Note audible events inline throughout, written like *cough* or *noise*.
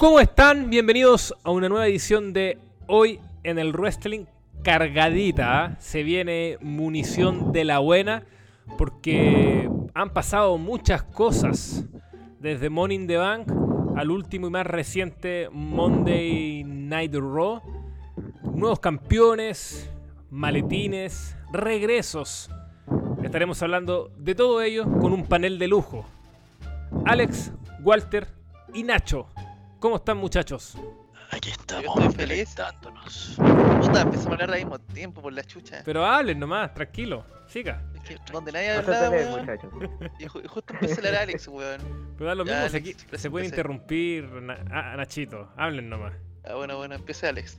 ¿Cómo están? Bienvenidos a una nueva edición de Hoy en el Wrestling cargadita. Se viene munición de la buena porque han pasado muchas cosas desde Morning the Bank al último y más reciente Monday Night Raw. Nuevos campeones, maletines, regresos. Estaremos hablando de todo ello con un panel de lujo. Alex, Walter y Nacho. ¿Cómo están muchachos? Aquí estamos, estoy feliz. Puta, empezamos a hablar al mismo tiempo por la chucha. Pero hablen nomás, tranquilo. Siga. Es que donde nadie hablaba, weón, muchachos. y ju- justo empecé a hablar Alex, weón. Pero da lo Ya, mismo, si Alex, aquí se puede preséntese. interrumpir Na- a, a Nachito. Hablen nomás. Ah, bueno, bueno, empiece Alex.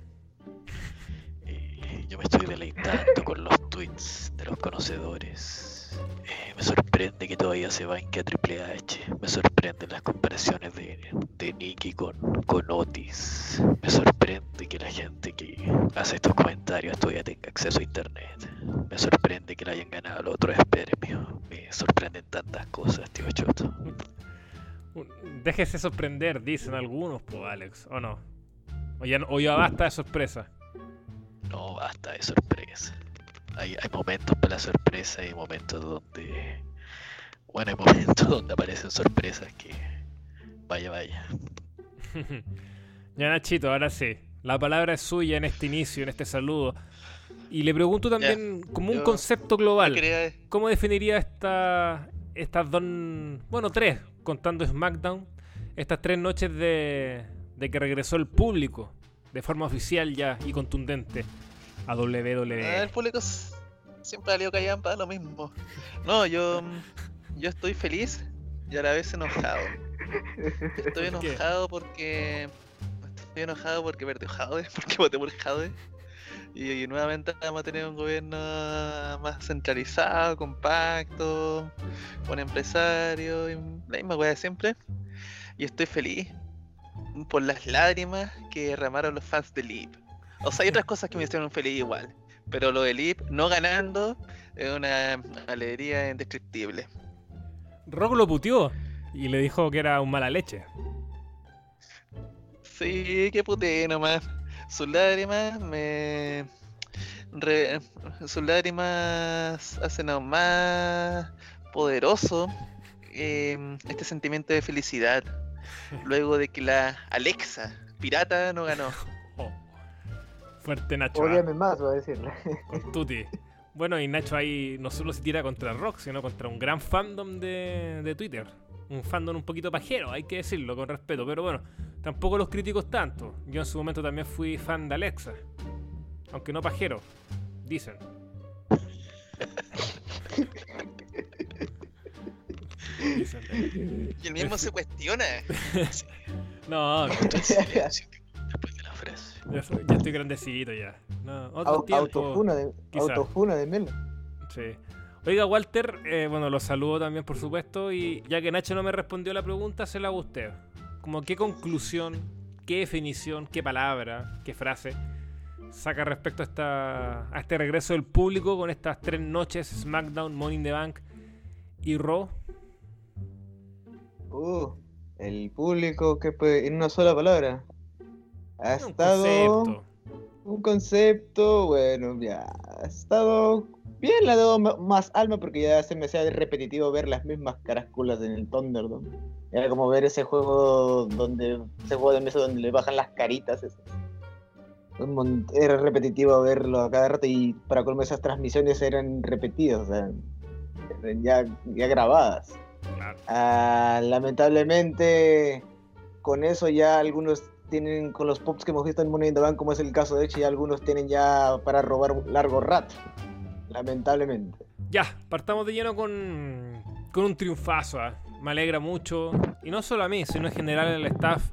Eh, yo me estoy deleitando con los tweets de los conocedores. Eh, me sorprende que todavía se banque a Triple H. Me sorprenden las comparaciones de, de Nicky con, con Otis. Me sorprende que la gente que hace estos comentarios todavía tenga acceso a internet. Me sorprende que le hayan ganado los otros premios. Me sorprenden tantas cosas, tío Choto. Déjese sorprender, dicen algunos, pues Alex, ¿o no? O ya, no- o ya basta de sorpresa. No basta de sorpresa. Hay, hay momentos para la sorpresa y momentos donde. Bueno, hay *laughs* momentos donde aparecen sorpresas que. Vaya, vaya. *laughs* ya Nachito, ahora sí. La palabra es suya en este inicio, en este saludo. Y le pregunto también, como un concepto global, quería- ¿cómo definiría esta, estas dos, bueno, tres, contando SmackDown, estas tres noches de, de que regresó el público de forma oficial ya y contundente a WWE? el público siempre ha salido callado para lo mismo. No, yo. Yo estoy feliz y a la vez enojado. Estoy enojado porque. Estoy enojado porque perdí Jade, *laughs* porque voté por Jade. Y, y nuevamente vamos a tener un gobierno más centralizado, compacto, con empresarios, la misma weá de siempre. Y estoy feliz por las lágrimas que derramaron los fans de Leap. O sea, hay otras cosas que me hicieron feliz igual. Pero lo de Leap no ganando es una alegría indescriptible. Rock lo puteó y le dijo que era un mala leche. Sí, qué puté nomás. Sus lágrimas me. re- sus lágrimas hacen aún más poderoso eh, este sentimiento de felicidad. Luego de que la Alexa pirata no ganó. *laughs* Fuerte Nacho. ¿ah? Ódiame más, voy a decirle. *laughs* Con *laughs* Tuti. Bueno, y Nacho ahí no solo se tira contra Rock, sino contra un gran fandom de, de Twitter. Un fandom un poquito pajero, hay que decirlo con respeto. Pero bueno, tampoco los críticos tanto. Yo en su momento también fui fan de Alexa. Aunque no pajero, dicen. *laughs* Dicen. Y el mismo se cuestiona. No, no, Ya, soy- ya estoy grandecito ya. No, otro Au- tiempo. autofuna de, autofuna de Melo. Sí. Oiga, Walter, eh, bueno, lo saludo también, por supuesto, y ya que Nacho no me respondió la pregunta, se la hago a usted. Como qué conclusión, qué definición, qué palabra, qué frase saca respecto a, esta, a este regreso del público con estas tres noches, SmackDown, Money in the Bank y Raw. Uh, el público que puede, en una sola palabra. Ha Un estado concepto. un concepto, bueno, ya. Ha estado bien, le ha dado más alma porque ya se me hacía repetitivo ver las mismas carasculas en el Thunderdome. Era como ver ese juego donde, ese juego de mesa donde le bajan las caritas. Era repetitivo verlo a cada rato y para colmo esas transmisiones eran repetidas, o sea, ya, ya grabadas. Claro. Ah, lamentablemente, con eso ya algunos tienen, con los pops que hemos visto en Money in the como es el caso de ya algunos tienen ya para robar largo rato. Lamentablemente. Ya, partamos de lleno con, con un triunfazo. ah. Me alegra mucho. Y no solo a mí, sino en general el staff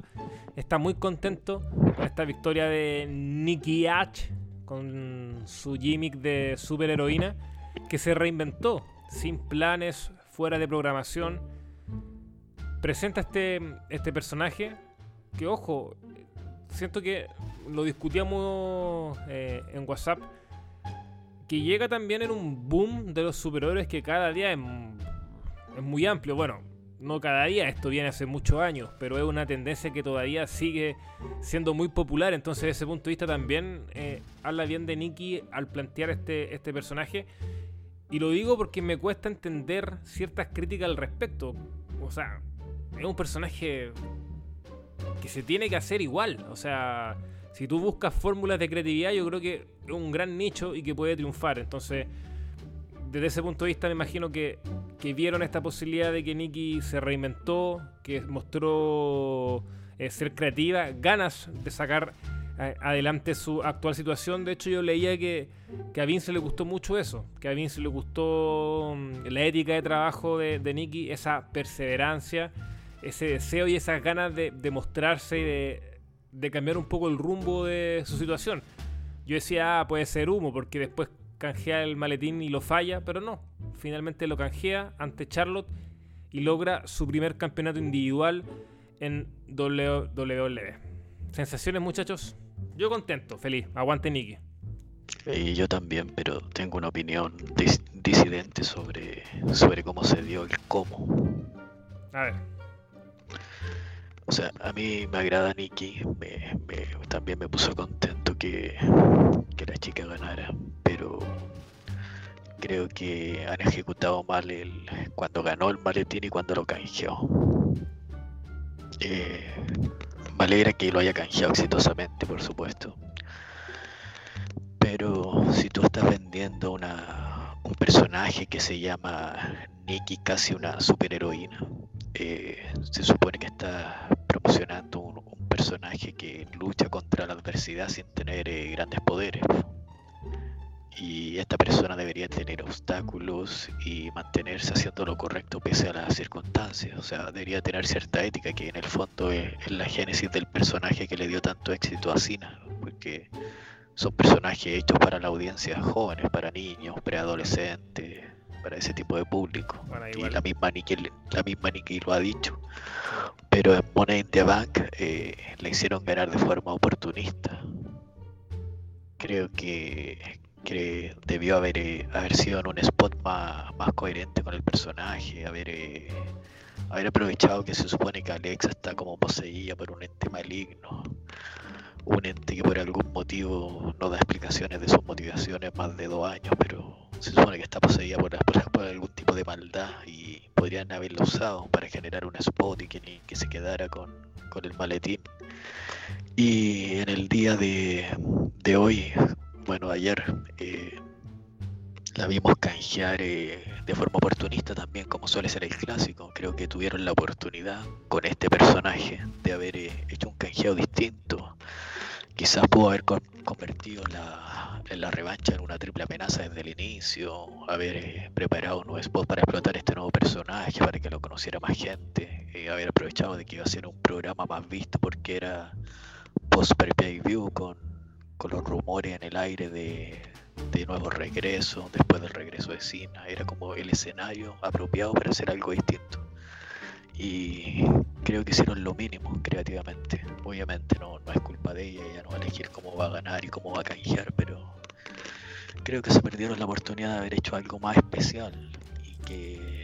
está muy contento con esta victoria de Nikki H. Con su gimmick de superheroína. Que se reinventó. Sin planes, fuera de programación. Presenta este, este personaje. Que ojo, siento que lo discutíamos eh, en WhatsApp que llega también en un boom de los superhéroes que cada día es, muy amplio. Bueno, no cada día, esto viene hace muchos años, pero es una tendencia que todavía sigue siendo muy popular. Entonces, desde ese punto de vista también eh, habla bien de Nikki al plantear este, este personaje. Y lo digo porque me cuesta entender ciertas críticas al respecto. O sea, es un personaje que se tiene que hacer igual. O sea, si tú buscas fórmulas de creatividad, yo creo que es un gran nicho y que puede triunfar. Entonces, desde ese punto de vista, me imagino que, que vieron esta posibilidad de que Nikki se reinventó, que mostró eh, ser creativa, ganas de sacar eh, adelante su actual situación. De hecho, yo leía que, que a Vince le gustó mucho eso, que a Vince le gustó mm, la ética de trabajo de, de Nikki, esa perseverancia, ese deseo y esas ganas de, de mostrarse y de, de cambiar un poco el rumbo de su situación. Yo decía, ah, puede ser humo, porque después canjea el maletín y lo falla, pero no. Finalmente lo canjea ante Charlotte y logra su primer campeonato individual en WWE. Sensaciones, muchachos. Yo contento, feliz. Aguante Nicky. Y yo también, pero tengo una opinión dis- disidente sobre, sobre cómo se dio el cómo. A ver. O sea, a mí me agrada Nikki, me, me- también me puso contento que, que la chica ganara, pero creo que han ejecutado mal el cuando ganó el maletín y cuando lo canjeó. Eh, me alegra que lo haya canjeado exitosamente, por supuesto. Pero si tú estás vendiendo una, un personaje que se llama Nikki, casi una superheroína, eh, se supone que está promocionando un, un personaje que lucha contra la adversidad sin tener eh, grandes poderes. Y esta persona debería tener obstáculos y mantenerse haciendo lo correcto pese a las circunstancias. O sea, debería tener cierta ética que en el fondo es, la génesis del personaje que le dio tanto éxito a Cena. Porque son personajes hechos para la audiencia jóvenes, para niños, preadolescentes, para ese tipo de público. Bueno, Y la misma Nikki, la misma Nikki lo ha dicho. Pero en Money in the Bank eh, le hicieron ganar de forma oportunista. Creo que, que debió haber, eh, haber sido en un spot más, más coherente con el personaje, haber, eh, haber aprovechado que se supone que Alexa está como poseída por un ente maligno. Un ente que por algún motivo no da explicaciones de sus motivaciones más de dos años, pero se supone que está poseída *laughs* por, algún tipo de maldad y podrían haberlo usado para generar un spot y que, ni- que se quedara con, con el maletín. Y en el día de, de hoy, bueno, ayer, eh, la vimos canjear eh, de forma oportunista también, como suele ser el clásico. Creo que tuvieron la oportunidad con este personaje de haber eh, hecho un canjeo distinto. Quizás pudo haber con- convertido la, en la revancha en una triple amenaza desde el inicio, haber eh, preparado un nuevo spot para explotar este nuevo personaje, para que lo conociera más gente, eh, haber aprovechado de que iba a ser un programa más visto porque era post pay view con, con los rumores en el aire de, de nuevos regresos, después del regreso de Cena, era como el escenario apropiado para hacer algo distinto. Y creo que hicieron lo mínimo creativamente. Obviamente no, no es culpa de ella, ella no va a elegir cómo va a ganar y cómo va a canjear, pero creo que se perdieron la oportunidad de haber hecho algo más especial y que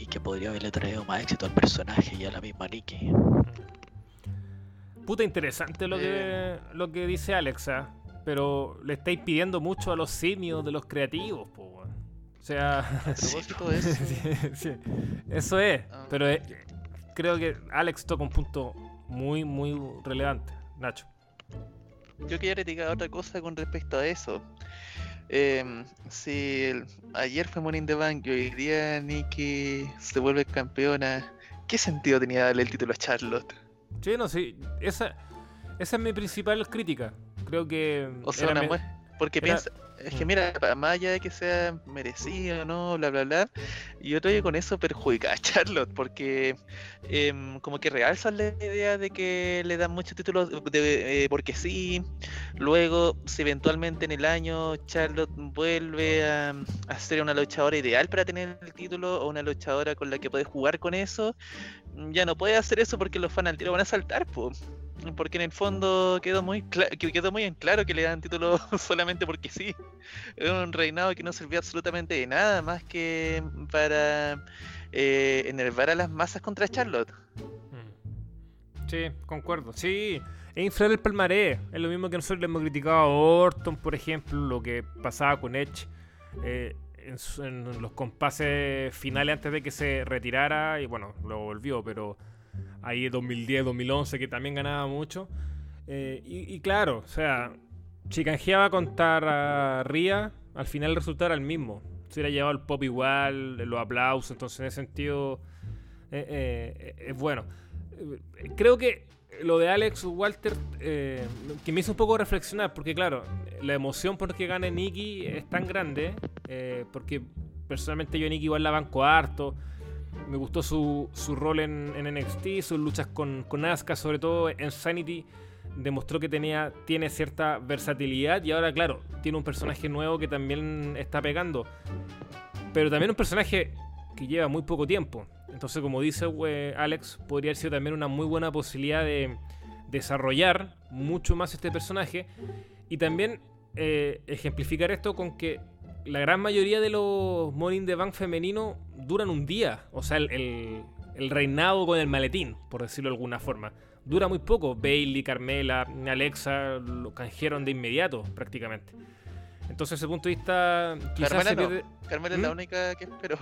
y que podría haberle traído más éxito al personaje y a la misma Nikki. Puta interesante lo que, lo que dice Alexa, pero le estáis pidiendo mucho a los simios de los creativos, po. O sea, *laughs* *laughs* de eso, *laughs* sí, sí, eso es, Ah. pero creo que Alex toca un punto muy, muy relevante. Nacho. yo quería criticar otra cosa con respecto a eso. Em, si el- ayer fue in the Bank y hoy día Nikki se vuelve campeona, ¿qué sentido tenía darle el título a Charlotte? Sí, no, sí, esa, esa es mi principal crítica. Creo que... O sea, una Porque era- piensa, es que Mm. mira, más allá de que sea merecido, ¿no? Bla, bla, bla. Yo creo que con eso perjudica a *laughs* Charlotte, porque em, como que realzan la idea de que le dan muchos títulos de, eh, porque sí. Luego, si eventualmente en el año Charlotte vuelve a, a ser una luchadora ideal para tener el título o una luchadora con la que puedes jugar con eso, ya no puede hacer eso porque los fans al tiro van a saltar, po. Porque en el fondo quedó muy quedó muy en claro que le dan título *laughs* solamente porque sí. Era un reinado que no servía absolutamente de nada más que para eh, enervar a las masas contra Charlotte. Mm. Sí, concuerdo. Sí, es inflar el palmarés. Es lo mismo que nosotros le hemos criticado a Orton, por ejemplo, lo que pasaba con Edge eh, en, su- en los compases finales antes de que se retirara. Y bueno, lo volvió, pero ahí 2010, 2011, que también ganaba mucho. Eh, y, y claro, o sea, si canjeaba contra Ria, al final era el mismo. Se hubiera llevado el pop igual, los aplausos, entonces en ese sentido eh, eh, es bueno. Eh, Creo que lo de Alex Walter, eh, que me hizo un poco reflexionar, porque claro, la emoción por que gane Nicky es tan grande, eh, porque personalmente yo a Nicky igual la banco harto. Me gustó su, su rol en, NXT, sus luchas con, con Asuka, sobre todo en Sanity, demostró que tenía, tiene cierta versatilidad y ahora, claro, tiene un personaje nuevo que también está pegando. Pero también un personaje que lleva muy poco tiempo. Entonces, como dice eh, Alex, podría haber sido también una muy buena posibilidad de desarrollar mucho más este personaje y también eh, ejemplificar esto con que la gran mayoría de los Morning the Bank femeninos duran un día. O sea, el, el- el reinado con el maletín, por decirlo de alguna forma. Dura muy poco. Bailey, Carmela, Alexa lo canjearon de inmediato, prácticamente. Entonces, desde ese punto de vista, quizás Carmela se no. pierde- Carmela es la ¿Mm? única que espero.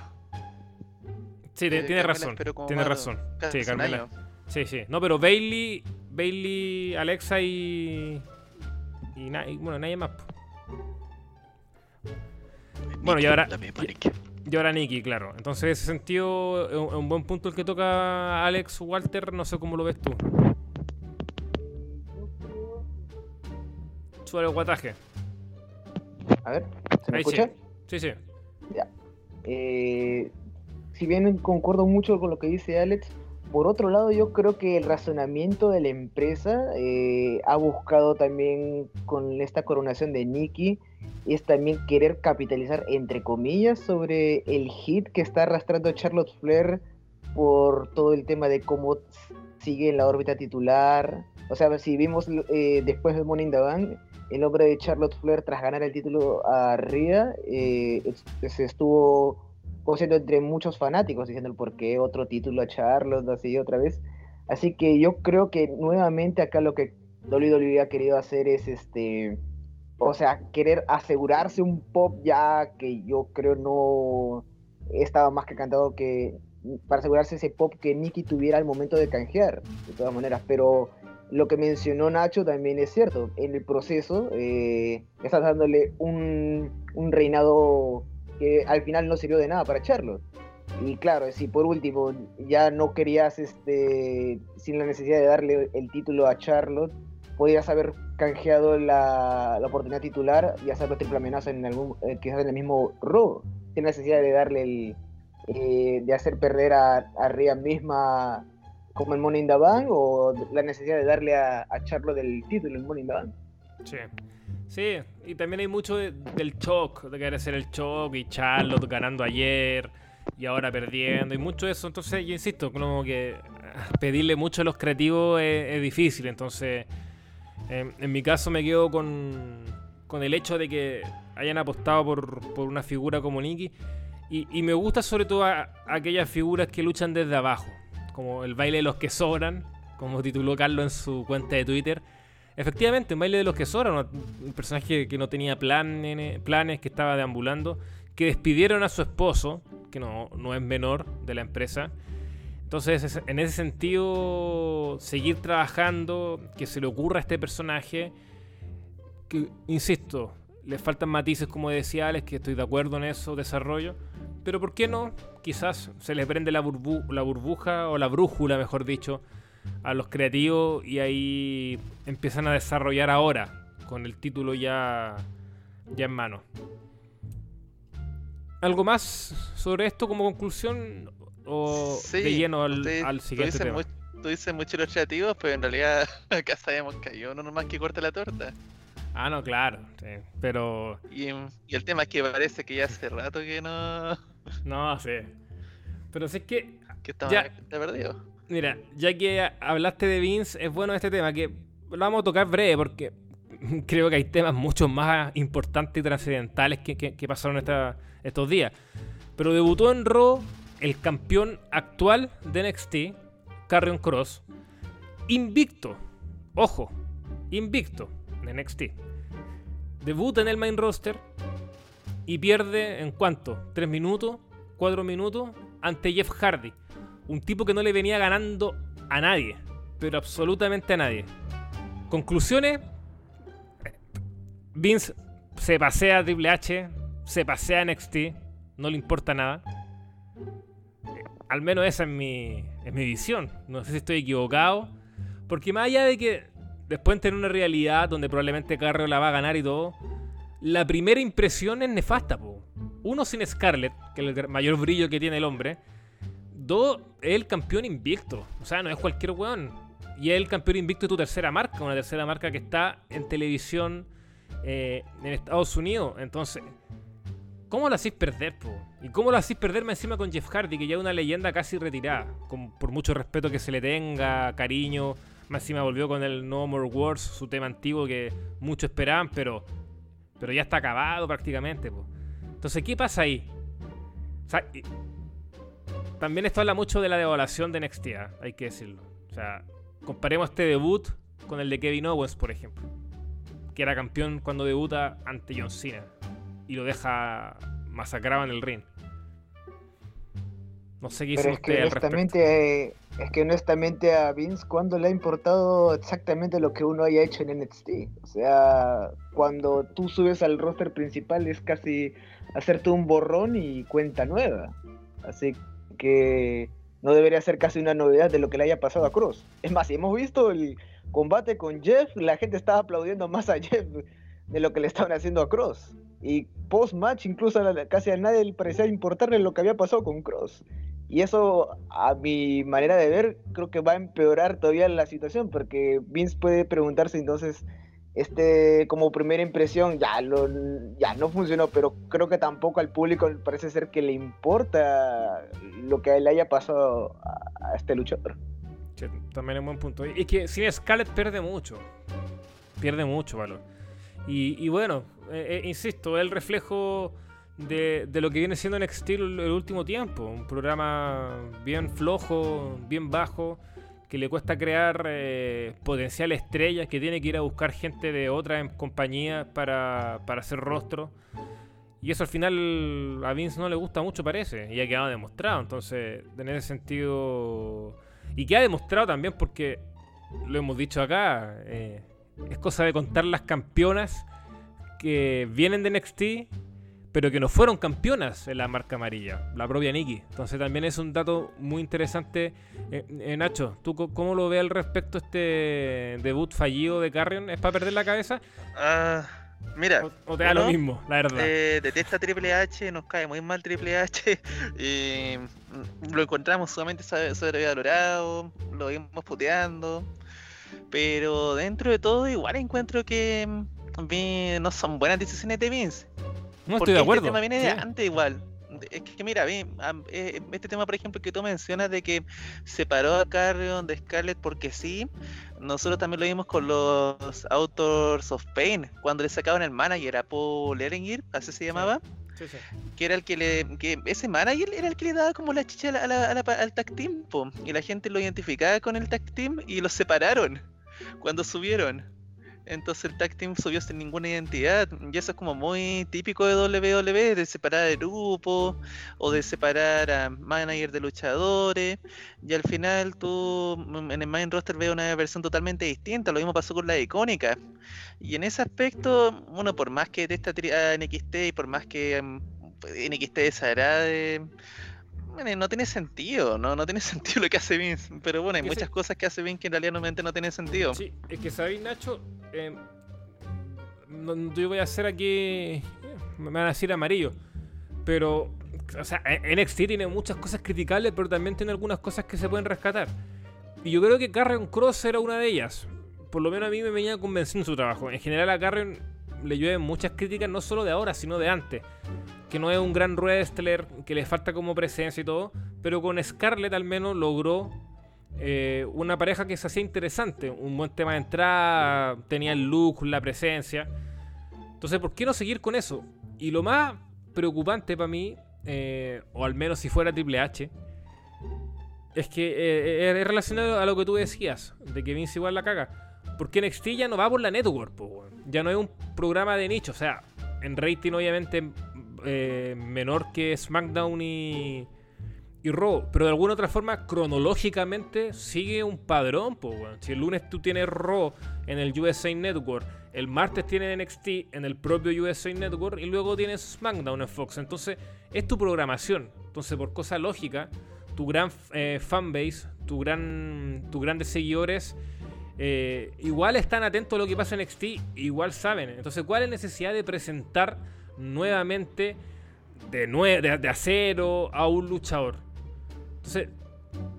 Sí, Eh, tiene razón. Tiene razón. Sí, Carmela. Sí, sí. No, pero Bailey, Bailey, Alexa y. Y, na- y, bueno, nadie más. Bueno, y ahora-. Y ahora Nicky, claro. Entonces, en ese sentido, es un, buen punto el que toca Alex Walter. No sé cómo lo ves tú. Sobre el guataje. A ver, ¿se me Ahí sí. escucha? Sí, sí. Eh, si bien concuerdo mucho con lo que dice Alex, por otro lado yo creo que el razonamiento de la empresa eh, ha buscado también con esta coronación de Nicky es también querer capitalizar entre comillas sobre el hit que está arrastrando Charlotte Flair por todo el tema de cómo sigue en la órbita titular. O sea, si vimos eh, después de in the Bank, el nombre de Charlotte Flair tras ganar el título a Rhea eh, se estuvo cosiendo entre muchos fanáticos diciendo el por qué otro título a Charlotte así otra vez así que yo creo que nuevamente acá lo que WWE ha querido hacer es este o sea querer asegurarse un pop ya que yo creo no estaba más que cantado que para asegurarse ese pop que Nikki tuviera al momento de canjear de todas maneras. Pero lo que mencionó Nacho también es cierto. En el proceso eh, estás dándole un, un reinado que al final no sirvió de nada para Charlotte. Y claro, si por último ya no querías, este, sin la necesidad de darle el título a Charlotte, podrías haber canjeado la, la oportunidad titular y hacerlo triple amenaza en algún, eh, quizás en el mismo Raw, sin necesidad de darle el, eh, de hacer perder a, a Rhea misma como el Money in the Bank o la necesidad de darle a, a Charlotte el título en Money in the Bank. Sí. Sí, y también hay mucho de- del shock, de querer hacer el shock y Charlotte ganando ayer y ahora perdiendo y mucho de eso. Entonces, yo insisto, como que ah, pedirle mucho a los creativos es, difícil. Entonces, en mi caso me quedo con, con el hecho de que hayan apostado por, por una figura como Nikki. Y, y me gusta sobre todo aquellas figuras que luchan desde abajo, como el baile de los que sobran, como tituló Carlos en su cuenta de Twitter. Efectivamente, un baile de los que un personaje que no tenía planes, planes, que estaba deambulando, que despidieron a su esposo, que no, no es menor de la empresa. Entonces, es- en ese sentido, seguir trabajando, que se le ocurra a este personaje, que, insisto, le faltan matices, como decía Alex, que estoy de acuerdo en eso, desarrollo, pero ¿por qué no? Quizás se les prende la burbuja, o la brújula, mejor dicho, a los creativos y ahí empiezan a desarrollar ahora, con el título ya, ya en mano. ¿Algo más sobre esto como conclusión? ¿O Sí, de lleno al, tú siguiente tema? Tú dices mucho los creativos, pero en realidad *laughs* acá sabemos que hay uno nomás que corta la torta. Ah, no, claro. sí, Pero Y, y el tema es que parece que ya hace rato que no. *laughs* no sé. Pero si es que que está, Ya. perdido. Mira, ya que hablaste de Vince, es bueno este tema, que lo vamos a tocar breve porque *laughs* creo que hay temas mucho más importantes y trascendentales que, pasaron estos días. Pero debutó en Raw el campeón actual de NXT, Carrion Cross, invicto, ojo, invicto en NXT, debuta en el main roster y pierde en cuánto, ¿3 minutos? ¿4 minutos? Ante Jeff Hardy, un tipo que no le venía ganando a nadie, pero absolutamente a nadie. Conclusiones, Vince se pasea a Triple H, se pasea a NXT, no le importa nada. Al menos esa es mi, es mi visión. No sé si estoy equivocado. Porque más allá de que después de tener una realidad donde probablemente Carreo la va a ganar y todo, la primera impresión es nefasta. Po. Uno sin Scarlett, que es el mayor brillo que tiene el hombre. Dos, es el campeón invicto. O sea, no es cualquier weón. Y es el campeón invicto de tu tercera marca, una tercera marca que está en televisión eh, en Estados Unidos. Entonces, ¿cómo lo hacís perder, po? ¿Y cómo lo hacís perder más encima con Jeff Hardy, que ya es una leyenda casi retirada? Con, por mucho respeto que se le tenga, cariño. Más encima volvió con el No More Wars, su tema antiguo que muchos esperaban, pero, pero ya está acabado prácticamente. Po. Entonces, ¿qué pasa ahí? O sea, también esto habla mucho de la devaluación de NXT, ¿ah? hay que decirlo. O sea, comparemos este debut con el de Kevin Owens, por ejemplo. Que era campeón cuando debuta ante John Cena. Y lo deja masacrado en el ring. No sé qué Pero dicen es que al honestamente, eh, es que honestamente a Vince, ¿cuándo le ha importado exactamente lo que uno haya hecho en NXT? O sea, cuando tú subes al roster principal es casi hacerte un borrón y cuenta nueva. Así que no debería ser casi una novedad de lo que le haya pasado a Cross. Es más, si hemos visto el combate con Jeff, la gente estaba aplaudiendo más a Jeff de lo que le estaban haciendo a Cross. Y post match incluso casi a nadie le parecía importarle lo que había pasado con Cross. Y eso, a mi manera de ver, creo que va a empeorar todavía la situación, porque Vince puede preguntarse entonces, este, como primera impresión, ya, lo, no funcionó, pero creo que tampoco al público parece ser que le importa lo que le haya pasado a, este luchador. También es un buen punto. Y que sin Scarlett pierde mucho. Pierde mucho valor. Y, bueno, eh, eh, insisto, el reflejo de, de lo que viene siendo NXT el, el último tiempo. Un programa bien flojo, bien bajo, que le cuesta crear eh, potencial estrellas, que tiene que ir a buscar gente de otras em- compañías para, para hacer rostro. Y eso al final a Vince no le gusta mucho, parece. Y ha quedado demostrado. Entonces, en ese sentido. Y que ha demostrado también porque lo hemos dicho acá. eh, es cosa de contar las campeonas que vienen de NXT, pero que no fueron campeonas en la marca amarilla, la propia Nikki. Entonces también es un dato muy interesante. Eh, eh, Nacho, ¿tú cómo lo ves al respecto este debut fallido de Carrion? ¿Es para perder la cabeza? Ah, mira, ¿O, o te da lo mismo, la verdad? eh, detesta Triple H, nos cae muy mal Triple H. *laughs* y, mm, lo encontramos sumamente sobre- sobrevalorado, lo vimos puteando. Pero dentro de todo, igual encuentro que mm, vi- no son buenas decisiones de Vince. No Porque estoy de acuerdo. Este tema viene de sí. antes igual. Es que mira, eh, este tema, por ejemplo, que tú mencionas de que separó a Carrion de Scarlett porque sí, nosotros también lo vimos con los Authors of Pain, cuando le sacaban el manager a Paul Erengir, así se llamaba, Sí, sí. que era el que le, que ese manager era el que le daba como la chicha a la- a la- a la al tag team, po, y la gente lo identificaba con el tag team y los separaron cuando subieron. Entonces el tag team subió sin ninguna identidad. Y eso es como muy típico de WWE, de separar el grupo o de separar a manager de luchadores. Y al final tú mm, en el main roster ves una versión totalmente distinta. Lo mismo pasó con la icónica. Y en ese aspecto, bueno, por más que de esta a NXT y por más que mm, NXT desagrade, no tiene sentido, ¿no? No tiene *laughs* sentido lo que hace Vince. Pero bueno, hay muchas cosas que hace Vince que en realidad normalmente no tienen sentido. Sí, es que sabéis, Nacho, eh, yo voy a hacer aquí, eh, me van a decir amarillo, pero, o sea, eh, NXT tiene muchas cosas criticables, pero también tiene algunas cosas que se pueden rescatar. Y yo creo que Carrion Cross era una de ellas. Por lo menos a mí me venía convenciendo su trabajo. En general a Carrion le llueven muchas críticas, no solo de ahora, sino de antes. Que no es un gran wrestler, que le falta como presencia y todo. Pero con Scarlett al menos logró eh, una pareja que se hacía interesante. Un buen tema de entrada, tenía el look, la presencia. Entonces, ¿por qué no seguir con eso? Y lo más preocupante para mí eh, o al menos si fuera Triple H, es que eh, es relacionado a lo que tú decías, de que Vince igual la caga. Porque NXT ya no va por la network, ya no es un programa de nicho, o sea, en rating obviamente menor que SmackDown y, y Raw, pero de alguna otra forma cronológicamente sigue un padrón, po. Si el lunes tú tienes Raw en el USA Network, el martes tienes NXT en el propio USA Network y luego tienes SmackDown en Fox. Entonces, es tu programación. Entonces, por cosa lógica, tu gran eh, fanbase, tu gran, tus grandes seguidores, eh, igual están atentos a lo que pasa en NXT, igual saben. Entonces, ¿cuál es la necesidad de presentar nuevamente de, nue- de, de acero a un luchador? Entonces,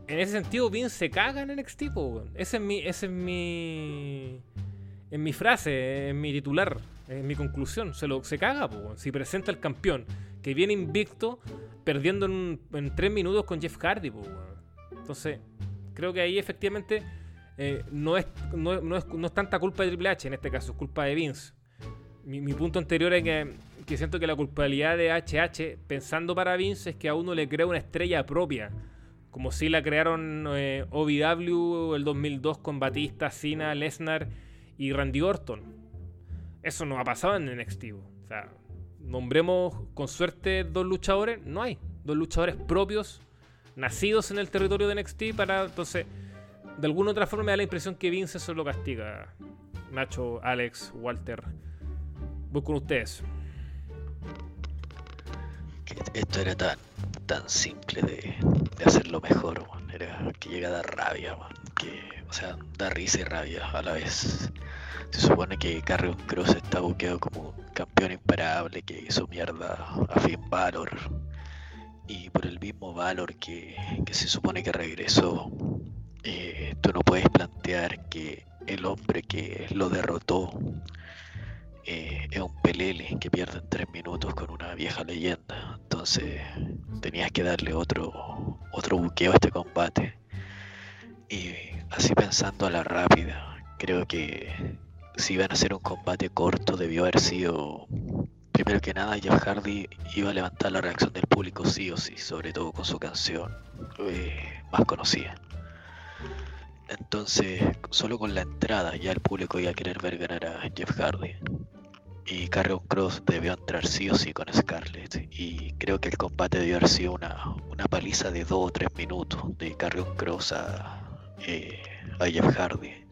en ese sentido, Vince se caga en NXT, po. Ese es mi, ese es mi, en mi frase, en mi titular, en mi conclusión. Se lo se caga, po. Si presenta el campeón que viene invicto, perdiendo en, en tres minutos con Jeff Hardy. Entonces, creo que ahí efectivamente eh, no, es, no, no es, no es tanta culpa de Triple H, en este caso, es culpa de Vince. Mi, mi punto anterior es que, que siento que la culpabilidad de HH, pensando para Vince, es que a uno le crea una estrella propia. Como si la crearon eh, OVW el 2002 con Batista, Cena, Lesnar y Randy Orton. Eso no ha pasado en NXT. O sea, nombremos con suerte dos luchadores. No hay. Dos luchadores propios, nacidos en el territorio de NXT para entonces de alguna otra forma me da la impresión que Vince eso lo castiga. Nacho, Alex, Walter. Voy con ustedes. Esto era tan, tan simple de, de hacerlo mejor. Era que llega a dar rabia. Que, o sea, da risa y rabia a la vez. Se supone que Carrion Cross está buqueado como campeón imparable que hizo mierda a Finn Balor. Y por el mismo Valor que, que se supone que regresó, eh, tú no puedes plantear que el hombre que lo derrotó eh, es un pelele que pierde en tres minutos con una vieja leyenda. Entonces tenías que darle otro, otro buqueo a este combate. Y así pensando a la rápida, creo que si iban a hacer un combate corto debió haber sido Primero que nada, Jeff Hardy iba a levantar la reacción del público sí o sí, sobre todo con su canción eh, más conocida. Entonces, solo con la entrada ya el público iba a querer ver ganar a Jeff Hardy. Y Carrion Cross debió entrar sí o sí con Scarlett. Y creo que el combate debió haber sido una, una paliza de dos o tres minutos de Carrion Cross a, eh, a Jeff Hardy.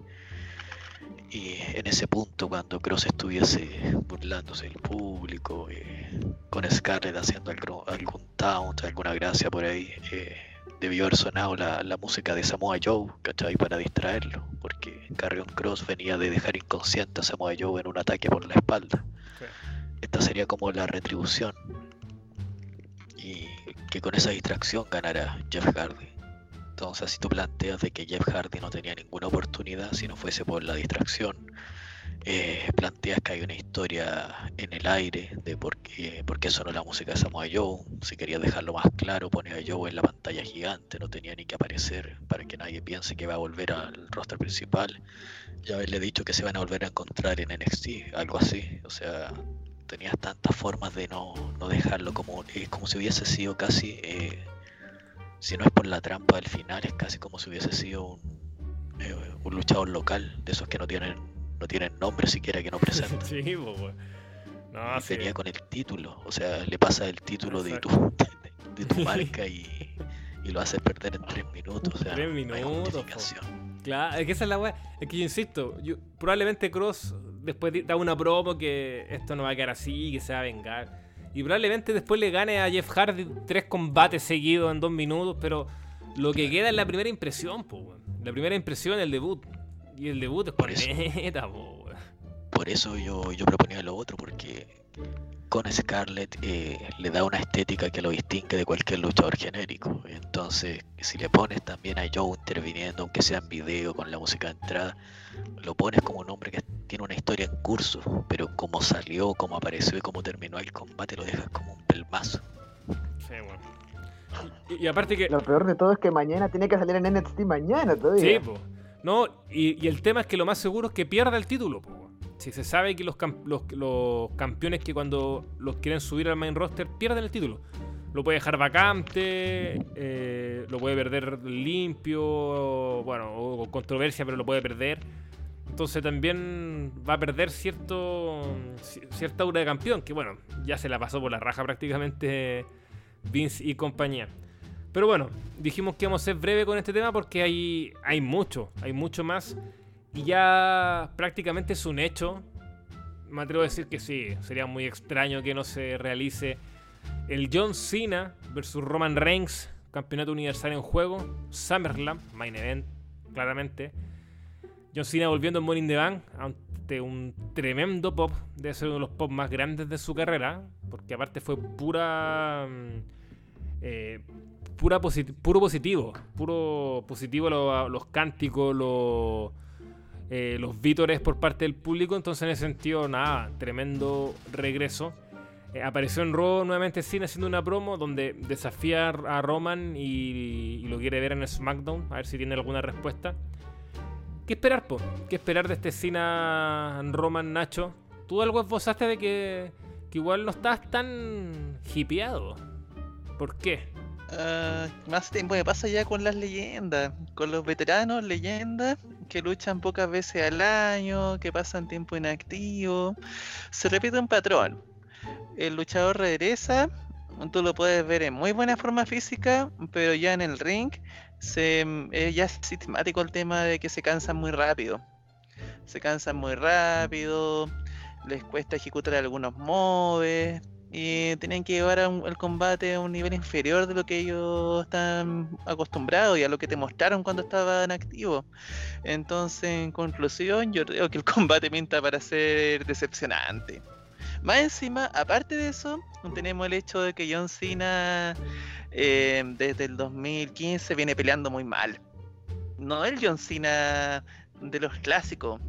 Y en ese punto, cuando Cross estuviese burlándose del público, eh, con Scarlett haciendo algún, algún taunt, alguna gracia por ahí, eh, debió haber sonado la, la música de Samoa Joe, ¿cachai? Para distraerlo, porque Carrion Cross venía de dejar inconsciente a Samoa Joe en un ataque por la espalda. Esta sería como la retribución. Y que con esa distracción ganara Jeff Hardy. Entonces, si tú planteas de que Jeff Hardy no tenía ninguna oportunidad si no fuese por la distracción, eh, planteas que hay una historia en el aire de por qué, por qué sonó la música de Samoa Joe. Si querías dejarlo más claro, pone a Joe en la pantalla gigante, no tenía ni que aparecer para que nadie piense que va a volver al roster principal. Ya haberle dicho que se van a volver a encontrar en NXT, algo así. O sea, tenías tantas formas de no, no dejarlo como, es como si hubiese sido casi. eh, si no es por la trampa del final, es casi como si hubiese sido un, eh, un luchador local, de esos que no tienen, no tienen nombre siquiera que no presentan. *laughs* Sí, po, weón. No, sí. venía con el título, o sea, le pasa el título de tu, *laughs* de, tu *laughs* marca y, y lo haces perder en tres minutos. O sea, Tres no hay minutos, po. justificación. Claro, es que esa es la weá. Es que yo insisto, yo, probablemente Cross después da una promo que esto no va a quedar así, que se va a vengar. Y probablemente después le gane a Jeff Hardy tres combates seguidos en dos minutos, pero lo que queda es la primera impresión, po. La primera impresión, el debut. Y el debut es Por eso. corneta, po. Por eso yo, yo proponía lo otro, porque con Scarlett eh, le da una estética que lo distingue de cualquier luchador genérico. Entonces, si le pones también a Joe interviniendo, aunque sea en video con la música de entrada, lo pones como un hombre que tiene una historia en curso, pero como salió, como apareció y cómo terminó el combate, lo dejas como un pelmazo. Sí. Y, y aparte que. Lo peor de todo es que mañana tiene que salir en NXT mañana todavía. Sí, po. No, y, el tema es que lo más seguro es que pierda el título. Si se sabe que los, cam- los, los campeones que cuando los quieren subir al main roster pierden el título. lo puede dejar vacante, eh, lo puede perder limpio, bueno, o con controversia, pero lo puede perder. Entonces también va a perder cierto ci- cierta aura de campeón, que bueno, ya se la pasó por la raja prácticamente Vince y compañía. Pero bueno, dijimos que íbamos a ser breve con este tema porque hay, hay mucho, hay mucho más. Y ya prácticamente es un hecho. Me atrevo a decir que sí, sería muy extraño que no se realice el John Cena versus Roman Reigns, campeonato universal en juego, SummerSlam, main event, claramente. John Cena volviendo en Money in the Bank ante un tremendo pop, debe ser uno de los pop más grandes de su carrera, porque aparte fue pura. mm, eh, pura puro positivo, puro positivo lo- los cánticos, los, eh, los vítores por parte del público, entonces en ese sentido, nada, tremendo regreso. Eh, apareció en Raw nuevamente Cena haciendo una promo donde desafía a Roman y, y lo quiere ver en SmackDown, a ver si tiene alguna respuesta. ¿Qué esperar, po? ¿Qué esperar de este Cena Roman Nacho? Tú algo esbozaste de que, que igual no estás tan hipeado. ¿Por qué? Ah, más tiempo me pasa ya con las leyendas, con los veteranos leyendas que luchan pocas veces al año, que pasan tiempo inactivo. Se repite un patrón. El luchador regresa, tú lo puedes ver en muy buena forma física, pero ya en el ring se, eh, ya es sistemático el tema de que se cansan muy rápido. Se cansan muy rápido, les cuesta ejecutar algunos moves, y tenían que llevar el combate a un nivel inferior de lo que ellos están acostumbrados y a lo que te mostraron cuando estaban activos. Entonces, en conclusión, yo creo que el *laughs* combate pinta para ser decepcionante. Más encima, aparte de eso, tenemos el hecho de que John Cena eh, desde el 2015 viene peleando muy mal. No el John Cena de los clásicos,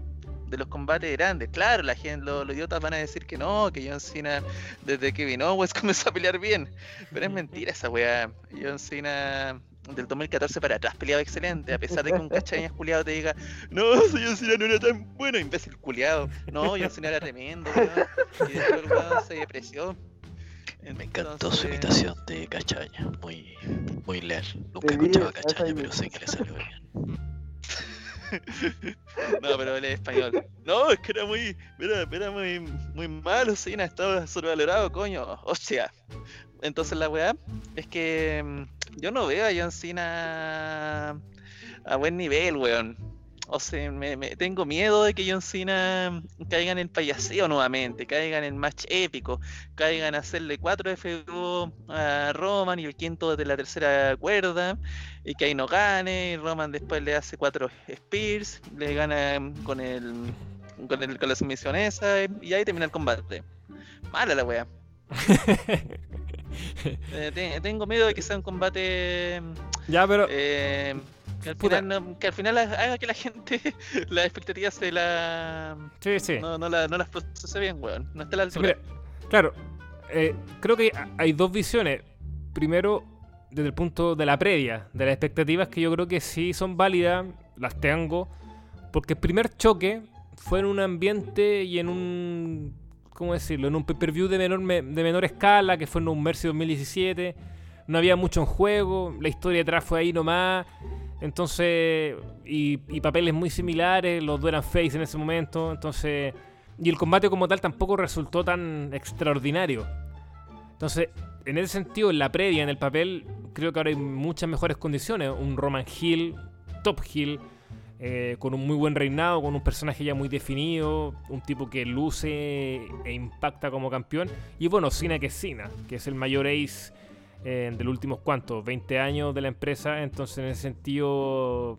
de los combates grandes. Claro, la gente, los, los idiotas van a decir que no, que John Cena desde que vino Owens *laughs* comenzó a pelear bien. Pero es mentira esa weá. John Cena del 2014 para atrás peleaba excelente, a pesar de que un cachañas culiado te diga, no, ese John Cena no era tan bueno, imbécil culiado. No, John Cena era tremendo, weón. Y después el weón se depreció. Me encantó su imitación de Cachaña, muy, muy leal. Nunca he escuchado a Cachaña, pero sé que le salió bien. *laughs* *laughs* No, pero él es español. No, es que era muy, era, era muy, muy malo, Cena estaba sobrevalorado, coño. O entonces la weá es que mm, yo no veo a John Cena a buen nivel, weón. O sea, me, me- tengo miedo de que John Cena caiga en el payaseo nuevamente, caiga en el match épico, caiga en hacerle 4 FU a Roman y el quinto de la tercera cuerda, y que ahí no gane, y Roman después le hace 4 Spears, le gana con el con, el, con la sumisión esa, y ahí termina el combate. Mala la wea. *laughs* Eh, te- tengo miedo de que sea un combate ya, pero eh, que, al Puta. final no- que al final haga que la gente *laughs* las expectativas se la sí, sí. no, no, la- no las procese bien, weón. No está a la Sí, altura. mira, claro, eh, creo que ha- hay dos visiones. Primero, desde el punto de la previa, de las expectativas que yo creo que sí son válidas, las tengo, porque el primer choque fue en un ambiente y en un, ¿cómo decirlo? En un pay-per-view de menor, me- de menor escala, que fue en un Mercy 2017. No había mucho en juego, la historia detrás fue ahí nomás. Entonces, y, y papeles muy similares, los dos eran face en ese momento. Entonces, y el combate como tal tampoco resultó tan extraordinario. Entonces, en ese sentido, en la previa, en el papel, creo que ahora hay muchas mejores condiciones. Un Roman Hill, top Hill, eh, con un muy buen reinado, con un personaje ya muy definido, un tipo que luce e impacta como campeón. Y bueno, Cena que es Cena, que es el mayor ace eh, de los últimos cuantos, 20 años de la empresa. Entonces, en ese sentido,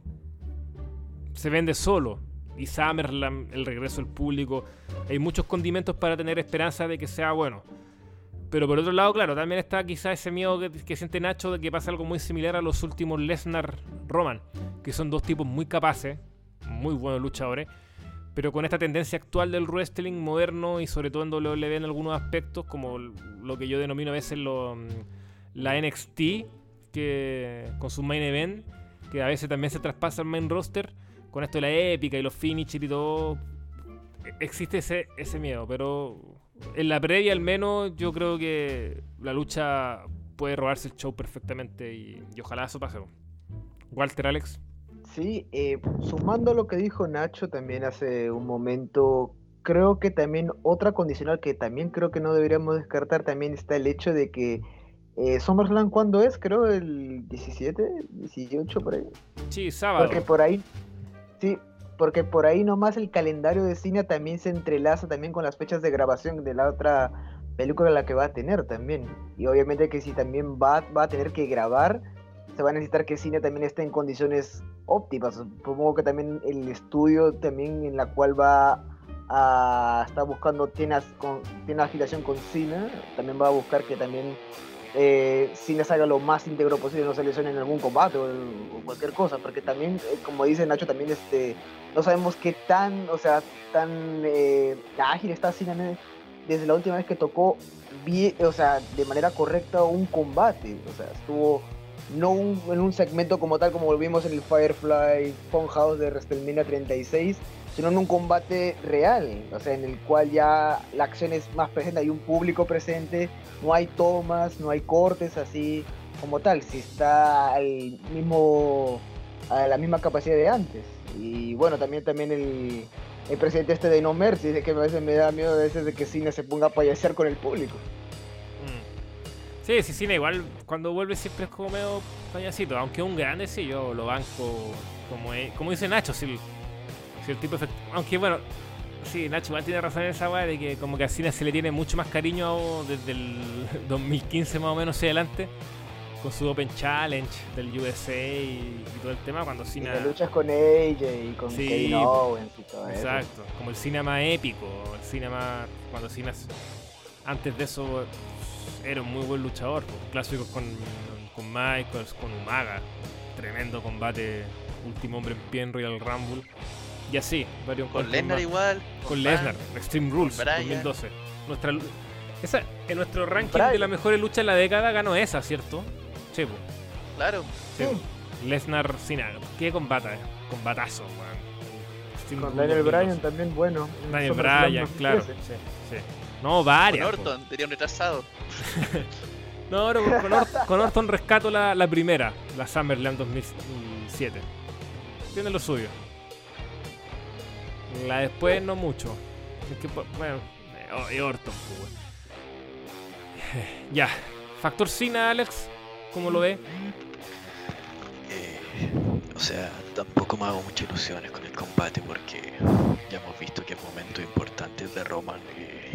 se vende solo. Y SummerSlam, el regreso del público, hay muchos condimentos para tener esperanza de que sea bueno. Pero por otro lado, claro, también está quizá ese miedo que, siente Nacho de que pase algo muy similar a los últimos Lesnar-Roman, que son dos tipos muy capaces, muy buenos luchadores, pero con esta tendencia actual del wrestling moderno y sobre todo en WWE en algunos aspectos, como lo que yo denomino a veces lo, mm, la NXT, que con su main event, que a veces también se traspasa al main roster, con esto de la épica y los finishers y todo, existe ese, ese miedo, pero en la previa al menos yo creo que la lucha puede robarse el show perfectamente y, y ojalá eso pase. Walter, Alex. Sí, eh, sumando lo que dijo Nacho también hace un momento, creo que también otra condicional que también creo que no deberíamos descartar también está el hecho de que eh, SummerSlam, ¿cuándo es? Creo el 17, 18 por ahí. Sí, sábado. Porque por ahí, sí, porque por ahí nomás el calendario de cine también se entrelaza también con las fechas de grabación de la otra película la que va a tener también. Y obviamente que si también va, va a tener que grabar, se va a necesitar que cine también esté en condiciones óptimas. Supongo que también el estudio también en la cual va a estar buscando tiene, con, tiene afiliación con cine, también va a buscar que también eh, Cine salga lo más íntegro posible, no se lesione en algún combate o, cualquier cosa, porque también, eh, como dice Nacho, también este, no sabemos qué tan, o sea, tan eh, ágil está Cine desde la última vez que tocó, o sea, de manera correcta un combate, o sea, estuvo no un, en un segmento como tal como volvimos en el Firefly Funhouse de WrestleMania 36, sino en un combate real, o sea, en el cual ya la acción es más presente, hay un público presente, no hay tomas, no hay cortes así como tal, si está al mismo a la misma capacidad de antes. Y bueno, también también el, el presidente este de No Mercy que a veces me da miedo a veces de que Cine se ponga a payasear con el público. Mm. Sí, sí, Cine igual cuando vuelve siempre es como medio payasito, aunque un grande sí, yo lo banco como, como dice Nacho, el, si el tipo aunque bueno, sí, Nacho igual tiene razón en esa weá de que como que a Cine se le tiene mucho más cariño desde el *laughs* 2015 más o menos hacia adelante, con su Open Challenge del USA y, y todo el tema, cuando Y Cine... te luchas con ella y con Sí, Owens y todo eso. Exacto, como el cine más épico, el cine más. Cuando cine. Antes de eso era un muy buen luchador, pues, clásicos con, con Michaels, con Umaga, tremendo combate, último hombre en pie en Royal Rumble, y así, varios Con Lesnar igual. Con Lesnar, Extreme Rules, Bryan. 2012. Nuestra, esa, en nuestro ranking Bryan. de las mejores luchas de la década ganó esa, ¿cierto? Sí, pues. Claro. sí. Lesnar Cena, qué combata, eh, combatazo, weón. Con Daniel 2012. Bryan también, bueno. en Daniel Bryan, 2013. claro. Sí, sí. No, Con varias. po. Orton, tenía un retrasado. *laughs* No, no, con, con Or- con Orton rescato la, la primera, la Summerland 2007. Tiene lo suyo. La después no mucho. Es que, po- bueno, y Orton, pues. Ya. Factor Cena, Alex, ¿cómo lo ve? Eh, o sea, tampoco me hago muchas ilusiones con el combate porque ya hemos visto que en momentos importantes de Roman eh,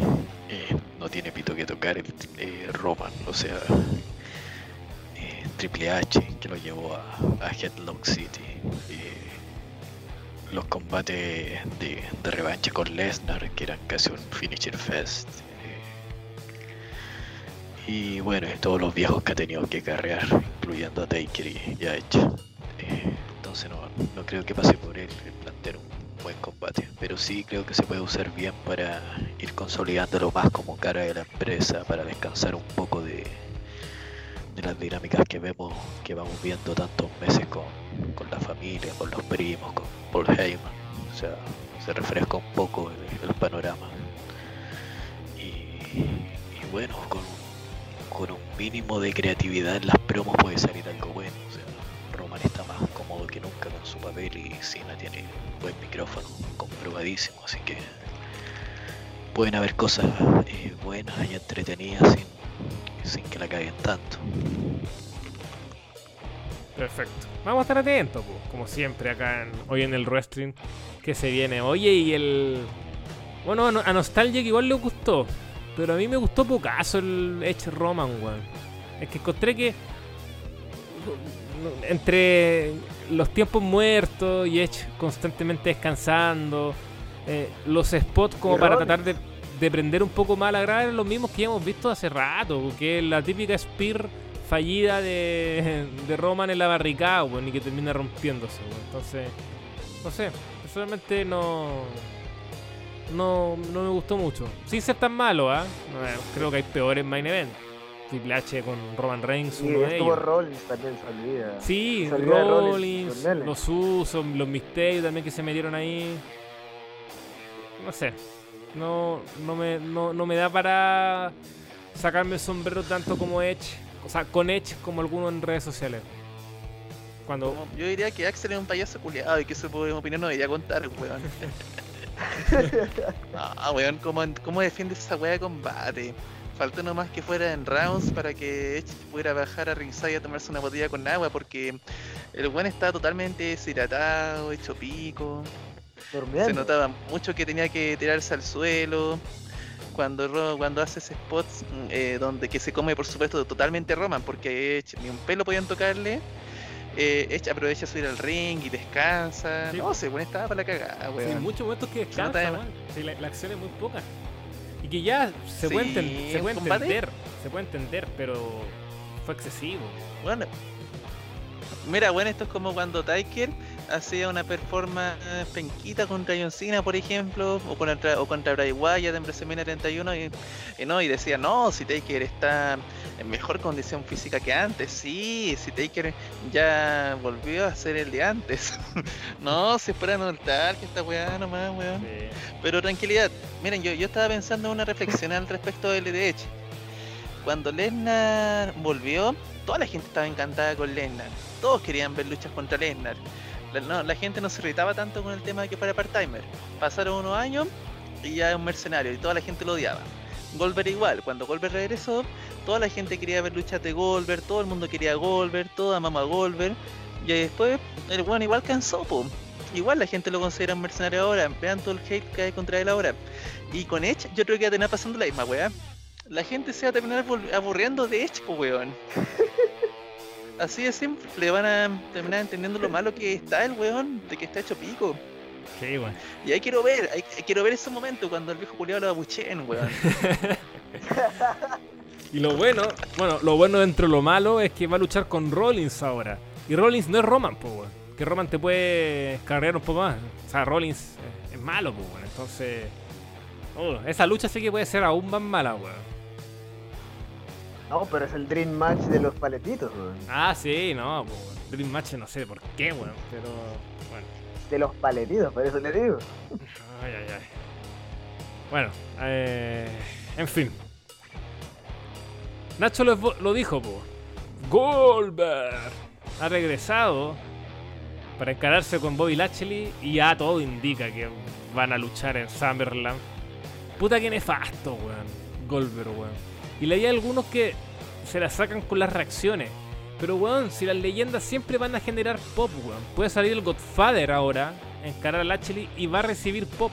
eh, no tiene pito que tocar el eh, Roman, o sea, Triple H que lo llevó a, a Headlock City, los combates de, de revancha con Lesnar que eran casi un finisher fest. eh, y bueno, todos los viejos que ha tenido que carrear, incluyendo a Taker y, y a Edge. Eh, entonces no, no creo que pase por él plantear un buen combate. Pero sí creo que se puede usar bien para ir consolidándolo más como cara de la empresa, para descansar un poco de, de las dinámicas que vemos, que vamos viendo tantos meses con, con la familia, con los primos, con Paul Heyman. O sea, se refresca un poco el, panorama. Y, bueno, con, con un mínimo de creatividad en las promos puede salir algo bueno. O sea, Roman está más cómodo que nunca con su papel y Cena tiene buen micrófono, comprobadísimo, así que pueden haber cosas eh, buenas y entretenidas sin que la caguen tanto. Perfecto. Vamos a estar atentos, po, como siempre, acá en- hoy en el wrestling que se viene. Oye, y el. Bueno, a No- a Nostalgic igual le gustó. Pero a mí me gustó pocaso el Edge Roman, weón. Es que encontré que. Entre los tiempos muertos y Edge constantemente descansando, eh, los spots como para tratar de, de prender un poco más la grada eran los mismos que hemos visto hace rato, que es la típica Spear fallida de, *laughs* de Roman en la barricada, weón, y que termina rompiéndose. Entonces, no sé, personalmente no, no, no me gustó mucho. Sin ser tan malo, ¿ah? Creo que hay peores main event. Triple H con Roman Reigns, uno de estuvo ellos. Rollins también, se olvida. Sí, Rollins Rollins, los usos, los mistakes también que se metieron ahí. No sé. No, no, me, no, no me da para sacarme el sombrero tanto como Edge O sea, con Edge como alguno en redes sociales. Cuando. Como- yo diría que Axel es un payaso culiado y que su opinión no debería contar, weón. *laughs* Ah, weón, ¿cómo, ¿cómo defiende esa weá de combate? Faltó nomás que fuera en rounds para que Edge pudiera bajar a ringside a tomarse una botella con agua porque el weón estaba totalmente deshidratado, hecho pico. Durmiendo. Se notaba mucho que tenía que tirarse al suelo. Cuando, Ro- cuando hace ese spot mm, eh, donde que se come por supuesto totalmente Roman porque Edge ni un pelo podían tocarle. Eh, Edge aprovecha a subir al ring y descansa. Sí. No sé, bueno, estaba para la cagada, Sí, weón. muchos momentos que descansa. Sí, la, la acción es muy poca. Y que ya se puede, Sí, enten- se puede entender. Se puede entender, pero fue excesivo. Bueno, mira, bueno, esto es como cuando Tiger hacía una performance penquita contra John Cena, por ejemplo, o contra, o contra Bray Wyatt en WrestleMania 31, y, y no, y decía, no, si Taker está en mejor condición física que antes, sí, si Taker ya volvió a ser el de antes. *laughs* no, se espera notar que esta weá nomás, weón. Sí. Pero tranquilidad, miren, yo, yo estaba pensando en una reflexión al respecto del LDH. Cuando Lesnar volvió, toda la gente estaba encantada con Lesnar. Todos querían ver luchas contra Lesnar. La, no, la gente no se irritaba tanto con el tema de que fuera part-timer. Pasaron unos años y ya es un mercenario y toda la gente lo odiaba. Goldberg igual, cuando Goldberg regresó, toda la gente quería ver luchas de Goldberg, todo el mundo quería a Goldberg, toda mamá Goldberg. Y después el bueno igual cansó, po. Igual la gente lo considera un mercenario ahora. Vean todo el hate que hay contra él ahora. Y con Edge yo creo que va a terminar pasando la misma weá. La gente se va a terminar aburriendo de Edge, weón. *laughs* Así de simple, van a terminar entendiendo lo malo que está el weón, de que está hecho pico. Sí, weón. Y ahí quiero ver, ahí quiero ver ese momento cuando el viejo culiado lo abucheen, weón. *laughs* Y lo bueno, bueno, lo bueno dentro de lo malo es que va a luchar con Rollins ahora. Y Rollins no es Roman, pues, weón. Que Roman te puede cargar un poco más. O sea, Rollins es malo, pues, weón. Entonces, oh, esa lucha sí que puede ser aún más mala, weón. No, pero es el Dream Match de los paletitos, weón. Ah, sí, no, pues, weón. Dream Match no sé por qué, weón. Pero, bueno. De los paletitos, por eso le digo. Ay, ay, ay. Bueno, eh, en fin. Nacho lo, lo dijo, po. Goldberg ha regresado para encararse con Bobby Lashley y ya todo indica que van a luchar en Summerland. Puta que nefasto, weón. Goldberg, weón. Y leí algunos que se la sacan con las reacciones. Pero, weón, si las leyendas siempre van a generar pop, weón. Puede salir el Godfather ahora, encarar a Lashley y va a recibir pop.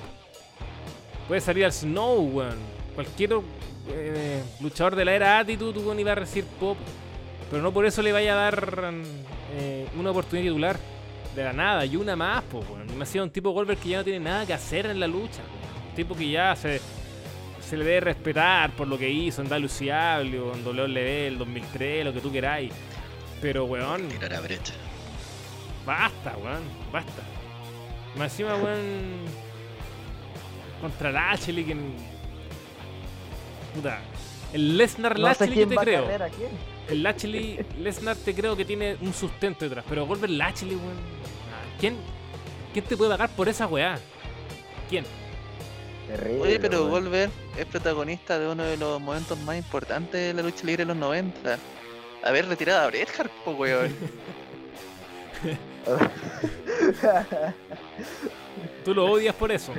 Puede salir al Snow, weón. Cualquier eh, luchador de la era Attitude, weón, iba a recibir pop. Pero no por eso le vaya a dar eh, una oportunidad titular de la nada y una más, pues, weón. Me ha sido un tipo Goldberg que ya no tiene nada que hacer en la lucha. Un tipo que ya se, se le debe respetar por lo que hizo en o en WWE el 2003, lo que tú queráis. Pero, weón, Tirar a brecha. Basta, weón, basta. Más encima, weón. Contra Lashley, que. Puta. El Lesnar No Lashley te a creo. cargar a quién. El Lashley Lesnar te creo que tiene un sustento detrás. Pero Goldberg Lashley, weón. ¿Quién, ¿Quién te puede pagar por esa weá? ¿Quién? Terrible, Oye, pero weón. Goldberg es protagonista de uno de los momentos más importantes de la lucha libre de los 90. Haber retirado a Bret Hart, po, weón. *laughs* Tú lo odias por eso.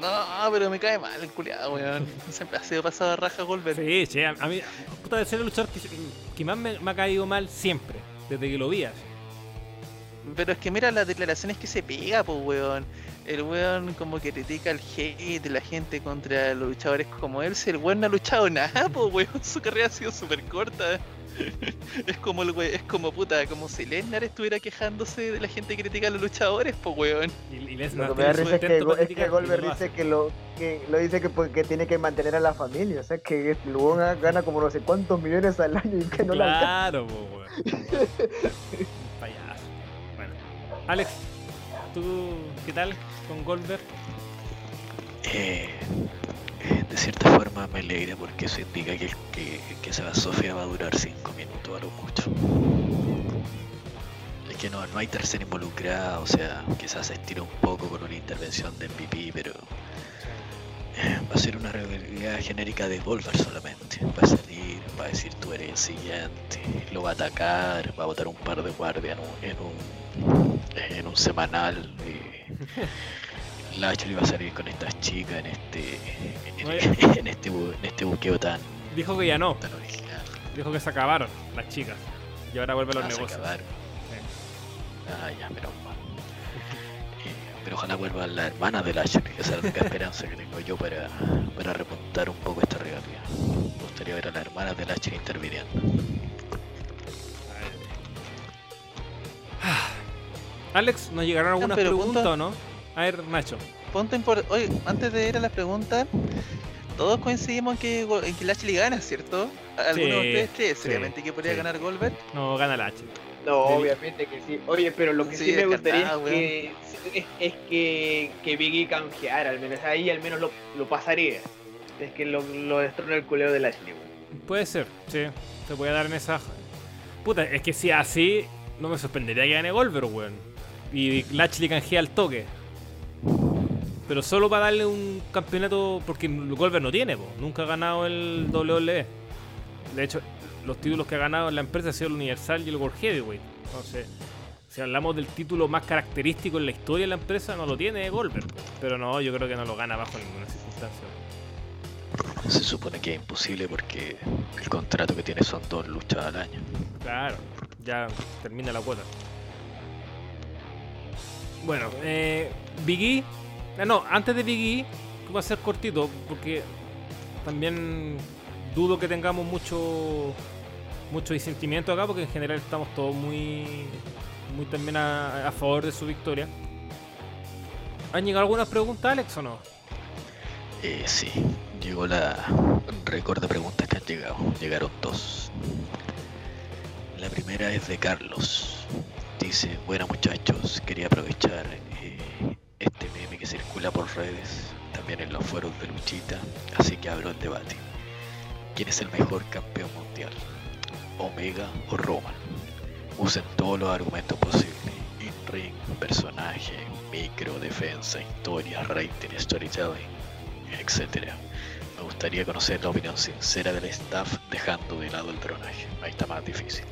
No, pero me cae mal el culiado, weón. Siempre ha sido pasado a raja Goldberg. Sí, sí, a, a mí. Puta, de ser el luchador que, que más me, me ha caído mal siempre. Desde que lo vi. así. Pero es que mira las declaraciones que se pega, pues weón. El weón como que critica el hate de la gente contra los luchadores como él. Si el weón no ha luchado nada, *laughs* pues weón, su carrera ha sido súper corta. *laughs* Es como el we- es como puta, como si Lesnar estuviera quejándose de la gente que critica a los luchadores, pues weón. Y, y Lo Lesnar que me da risa es que, es que Goldberg lo dice que lo, que lo dice que, porque tiene que mantener a la familia, o sea que el weón gana como no sé cuántos millones al año y que no la alcanza. Claro, po, weón. *laughs* Payaso. Bueno. Alex, ¿tú qué tal con Goldberg? Eh, eh, de cierta forma me alegra porque eso indica que, que, que esa Sofía va a durar 5 minutos a lo mucho. Es que no, no hay tercera involucrada, o sea, quizás se estira un poco con una intervención de MVP, pero eh, va a ser una rivalidad genérica de Goldberg solamente. Va a salir, va a decir tú eres el siguiente, lo va a atacar, va a botar un par de guardias en un, en un, en un semanal. Y *laughs* Lashley va a salir con estas chicas en este *laughs* en, este bu- en este buqueo tan, Dijo que ya no. tan original. Dijo que se acabaron las chicas. Y ahora vuelven los Ah, se negocios. acabaron. Ah, ya, mal. Eh, pero ojalá vuelvan las hermanas de Lashley, esa es la única esperanza que tengo yo para, para repuntar un poco esta rivalidad. Me gustaría ver a las hermanas de Lashley interviniendo. Alex, ¿nos llegaron algunas pero preguntas punto- o no? A ver, Nacho. Punto impor- Oye, antes de ir a las preguntas, todos coincidimos en que, en que Lashley gana, ¿cierto? ¿Alguno Sí, de ustedes cree sí, seriamente que podría sí. ganar Goldberg? No, gana la H. No, obviamente que sí. Oye, pero lo que sí, Sí, me gustaría es, que, es, es que, que Biggie canjeara, al menos ahí al menos lo, lo pasaría. Es que lo, lo destrona el culero de Lashley, weón. Puede ser, sí. Se puede dar en esa. Puta, es que si así, no me sorprendería que gane Goldberg, weón. Y Lashley canjea al toque. Pero solo para darle un campeonato, porque Goldberg no tiene, po. nunca ha ganado el WWE. De hecho, los títulos que ha ganado en la empresa han sido el Universal y el World Heavyweight. Entonces, si hablamos del título más característico en la historia de la empresa, no lo tiene Goldberg. Pero no, yo creo que no lo gana bajo ninguna circunstancia. Se supone que es imposible porque el contrato que tiene son dos luchas al año. Claro, ya termina la cuota. Bueno, eh, Biggie. No, antes de Biggie, que va a ser cortito, porque también dudo que tengamos mucho mucho disentimiento acá, porque en general estamos todos muy, muy también a, favor de su victoria. ¿Han llegado algunas preguntas, Alex, o no? Eh, sí, llegó la récord de preguntas que han llegado. Llegaron dos. La primera es de Carlos. Dice, bueno muchachos, quería aprovechar este meme que circula por redes, también en los foros de Luchita, así que abro el debate. ¿Quién es el mejor campeón mundial? ¿Omega o Roman? Usen todos los argumentos posibles. In-ring, personaje, micro, defensa, historia, rating, storytelling, etc. Me gustaría conocer la opinión sincera del staff dejando de lado el dronaje. Ahí está más difícil.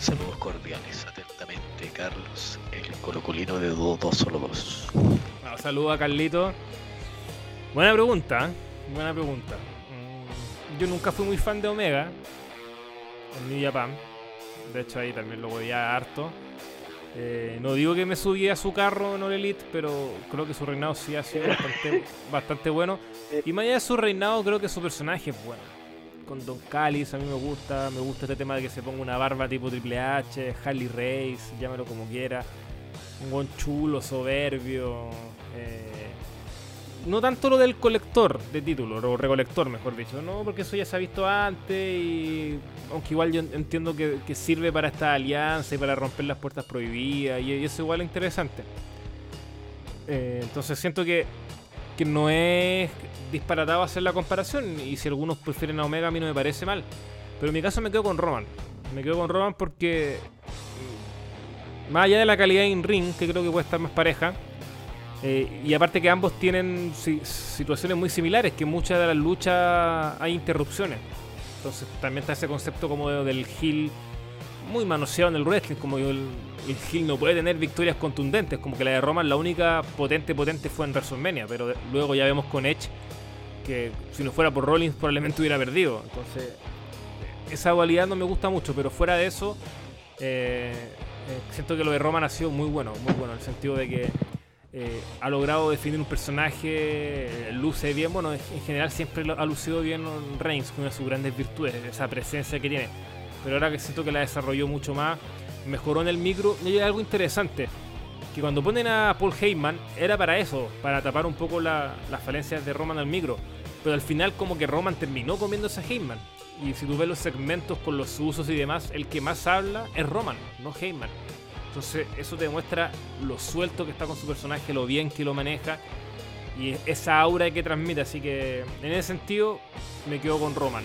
Saludos cordiales. Atentamente, Carlos, el colocolino de 2 solo 2. Bueno, saludo a Carlito. Buena pregunta, ¿eh? buena pregunta. Mm, Yo nunca fui muy fan de Omega en New Japan. De hecho, ahí también lo podía harto. Eh, no digo que me subí a su carro en All Elite, pero creo que su reinado sí ha sido bastante, *laughs* bastante bueno. Y más allá de su reinado, creo que su personaje es bueno. Con Don Callis a mí me gusta, me gusta este tema de que se ponga una barba tipo Triple H, Harley Race, llámalo como quiera. Un buen chulo, soberbio. eh, no tanto lo del colector de títulos, o recolector mejor dicho, no, porque eso ya se ha visto antes aunque igual yo entiendo que, sirve para esta alianza y para romper las puertas prohibidas y, y eso igual es interesante. Eh, entonces siento que, que no es disparatado hacer la comparación y si algunos prefieren a Omega a mí no me parece mal. Pero en mi caso me quedo con Roman. Me quedo con Roman porque mm, más allá de la calidad en ring, que creo que puede estar más pareja, eh, y aparte que ambos tienen si- situaciones muy similares, que en muchas de las luchas hay interrupciones. Entonces también está ese concepto como de- del heel muy manoseado en el wrestling, como el, el heel no puede tener victorias contundentes, como que la de Roman la única potente potente fue en WrestleMania, pero luego ya vemos con Edge que si no fuera por Rollins probablemente hubiera perdido. Entonces esa dualidad no me gusta mucho, pero fuera de eso eh, eh, siento que lo de Roman ha sido muy bueno, muy bueno, en el sentido de que eh, ha logrado definir un personaje, eh, luce bien, bueno, en en general siempre ha lucido bien Reigns, una de sus grandes virtudes, esa presencia que tiene. Pero ahora que siento que la desarrolló mucho más, mejoró en el micro, y hay algo interesante, que cuando ponen a Paul Heyman era para eso, para tapar un poco la- las falencias de Roman al micro. Pero al final como que Roman terminó comiéndose a Heyman. Y si tú ves los segmentos con los usos y demás, el que más habla es Roman, no Heyman. Entonces eso te demuestra lo suelto que está con su personaje, lo bien que lo maneja y esa aura que transmite. Así que en ese sentido me quedo con Roman.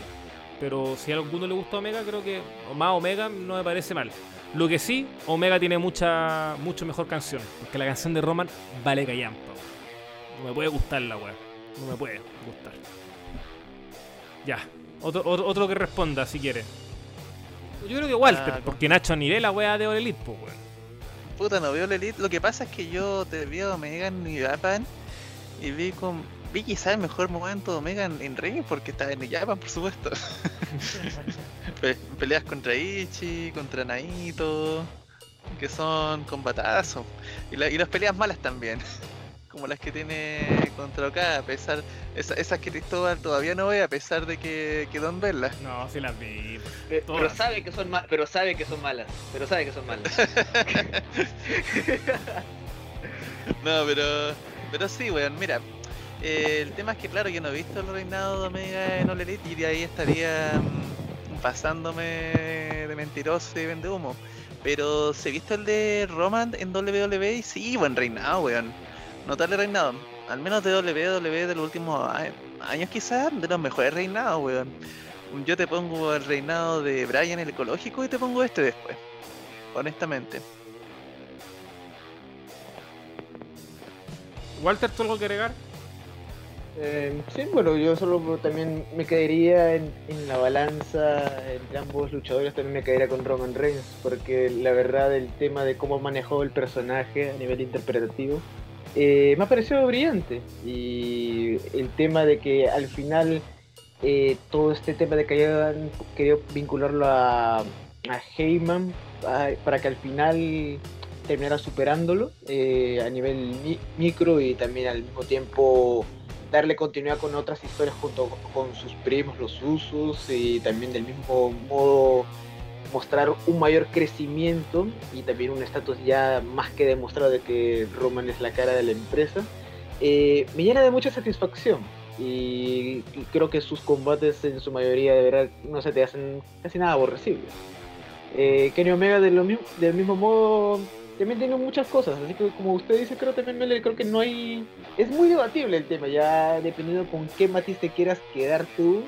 Pero si a alguno le gusta Omega, creo que o más Omega no me parece mal. Lo que sí, Omega tiene mucha mucho mejor canción. Porque la canción de Roman vale callampa. No me puede gustar la weá. no me puede gustar. Ya, otro, otro, otro que responda si quiere. Yo creo que Walter, Ah, porque Nacho ni ve la wea de All Elite, pues weón. Puta, no veo la Elite. Lo que pasa es que yo te a Omega New Japan y vi con. Vi quizás el mejor momento de Omega en, en ring porque estaba en Japan, por supuesto. *laughs* Pe- peleas contra Ichi, contra Naito, que son combatazos. Y, la- y las peleas malas también. *laughs* Como las que tiene contra Okada, a pesar. esa- esas que Cristóbal todavía no ve, a pesar de que quedó en verlas. No, sí las vi. Pe- Todas. Pero sabe que son ma- pero sabe que son malas. Pero sabe que son malas. *laughs* No, pero. Pero sí, weón, mira. Eh, el tema es que, claro, yo no he visto el reinado de Omega en All y de ahí estaría mm, pasándome de mentiroso y vende humo. Pero se ha visto el de Roman en WWE y sí, buen reinado, weón. Notable reinado. Al menos de WWE de los últimos años, quizás, de los mejores reinados, weón. Yo te pongo el reinado de Brian el ecológico y te pongo este después. Honestamente. Walter, ¿tú algo que agregar? Eh, sí, bueno, yo solo también me caería en, la balanza entre ambos luchadores, también me caería con Roman Reigns, porque la verdad el tema de cómo manejó el personaje a nivel interpretativo eh, me ha parecido brillante. Y el tema de que al final eh, todo este tema de que hayan querido vincularlo a, a Heyman para que al final terminara superándolo eh, a nivel mi- micro y también al mismo tiempo darle continuidad con otras historias junto con sus primos, los usos, y también del mismo modo mostrar un mayor crecimiento y también un estatus ya más que demostrado de que Roman es la cara de la empresa, eh, me llena de mucha satisfacción. Y creo que sus combates en su mayoría de verdad no se te hacen casi nada aborrecibles. Eh, Kenny Omega de lo del mismo modo también tiene muchas cosas, así que como usted dice, creo también creo que no hay... Es muy debatible el tema, ya dependiendo con qué matiz te quieras quedar tú,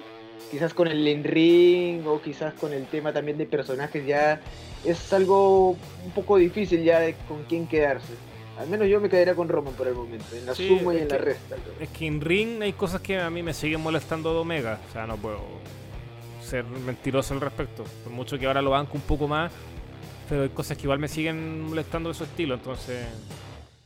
quizás con el in ring o quizás con el tema también de personajes, ya es algo un poco difícil ya de con quién quedarse. Al menos yo me quedaría con Roman por el momento, en la Sí, suma y en la resta. Es que en ring hay cosas que a mí me siguen molestando de Omega. O sea, no puedo ser mentiroso al respecto. Por mucho que ahora lo banco un poco más. Pero hay cosas que igual me siguen molestando de su estilo. Entonces.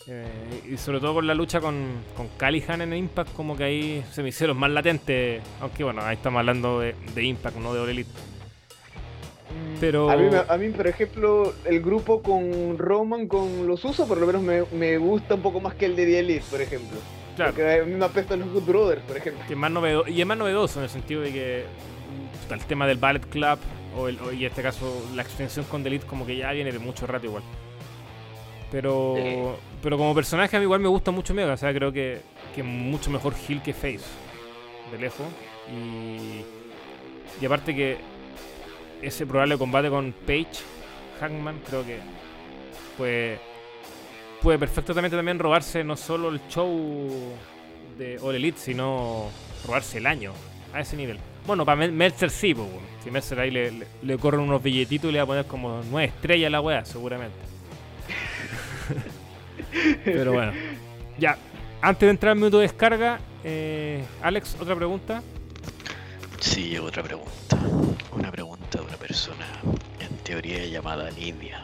eh, y sobre todo con la lucha con, con Callihan en Impact, como que ahí se me hicieron más latentes. Aunque bueno, ahí estamos hablando de, de Impact, no de All Elite. Pero- A mí, me- a mí, por ejemplo, el grupo con Roman, con los usos, por lo menos me, me gusta un poco más que el de The Elite, por ejemplo. Claro. Porque a mí me apestan los Good Brothers, por ejemplo. que es más novedo- y es más novedoso en el sentido de que puta, el tema del Ballet Club o, el, o- y en este caso la extensión con Delete como que ya viene de mucho rato igual. Pero Sí. pero como personaje a mí igual me gusta mucho Mega, o sea, creo que, que mucho mejor Hill que Face de lejos y y aparte que ese probable combate con Page Hangman creo que puede puede perfectamente también robarse no solo el show de All Elite, sino robarse el año a ese nivel. Bueno, para Meltzer sí, pues, si Meltzer ahí le, le- corren unos billetitos y le va a poner como nueve estrellas a la weá, seguramente. *laughs* Pero bueno, ya. Antes de entrar al minuto de descarga, eh, Alex, otra pregunta. Sí, otra pregunta. Una pregunta de una persona en teoría llamada Nidia.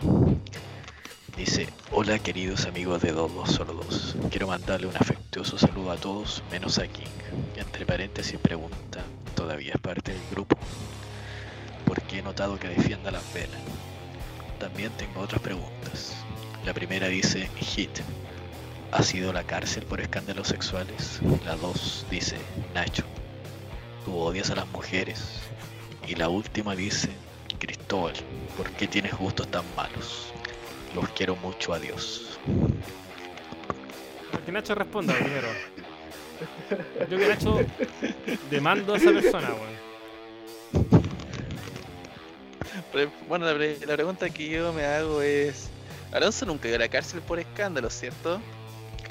Dice, hola queridos amigos de Dos Solo Dos. Quiero mandarle un afectuoso saludo a todos, menos a King. Entre paréntesis pregunta, ¿todavía es parte del grupo? Porque he notado que defiende a las velas. También tengo otras preguntas. La primera dice, Hit. ¿Ha sido la cárcel por escándalos sexuales? La dos dice, Nacho tú odias a las mujeres. Y la última dice, Cristóbal, ¿por qué tienes gustos tan malos? Los quiero mucho, adiós. Que Nacho responda primero. Yo que Nacho demando a esa persona, weón. Bueno, la, pre- la pregunta que yo me hago es: Alonso nunca iba a la cárcel por escándalos, ¿cierto?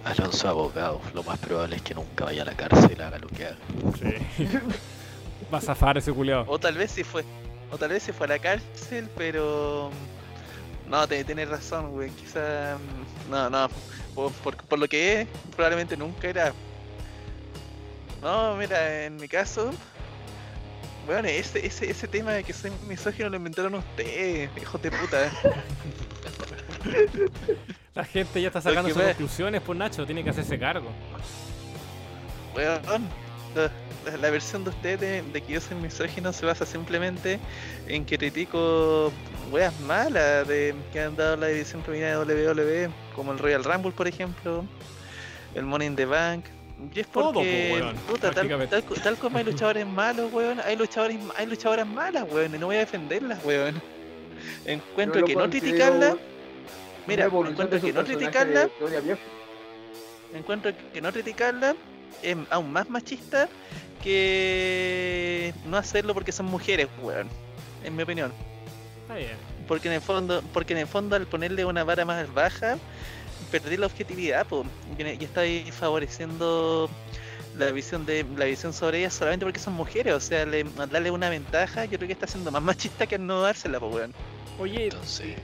Alonso abogado, lo más probable es que nunca vaya a la cárcel, haga lo que haga. Sí. Va a zafar ese culiao. O tal vez sí fue. O tal vez sí fue a la cárcel, pero. No, te, tenés razón, güey. Quizá. mm, No, no. Por, por- por lo que es, probablemente nunca era. No, mira, en mi caso, bueno, ese, ese, ese tema de que soy misógino lo inventaron ustedes, hijos de puta. La gente ya está sacando sus conclusiones, pues Nacho, tiene que hacerse cargo. Weón, la- la versión de ustedes de, de que yo soy misógino se basa simplemente en que critico weas malas de que han dado la división femenina de WWE, como el Royal Rumble, por ejemplo, el Money in the Bank. Y es Todo, porque, weón, puta, tal, tal, tal como hay luchadores malos, weón, hay luchadores, hay luchadoras malas, weón, y no voy a defenderlas, weón. Encuentro que no criticarlas, mira, encuentro que no Viejo. encuentro que no criticarla es aún más machista que no hacerlo porque son mujeres, weón. En mi opinión. Está bien. Porque en el fondo, porque en el fondo al ponerle una vara más baja, perdí la objetividad, po. Y, estáis favoreciendo la visión de la visión sobre ellas solamente porque son mujeres. O sea, le, darle una ventaja, yo creo que está siendo más machista que al no dársela, po, weón. Oye, Entonces,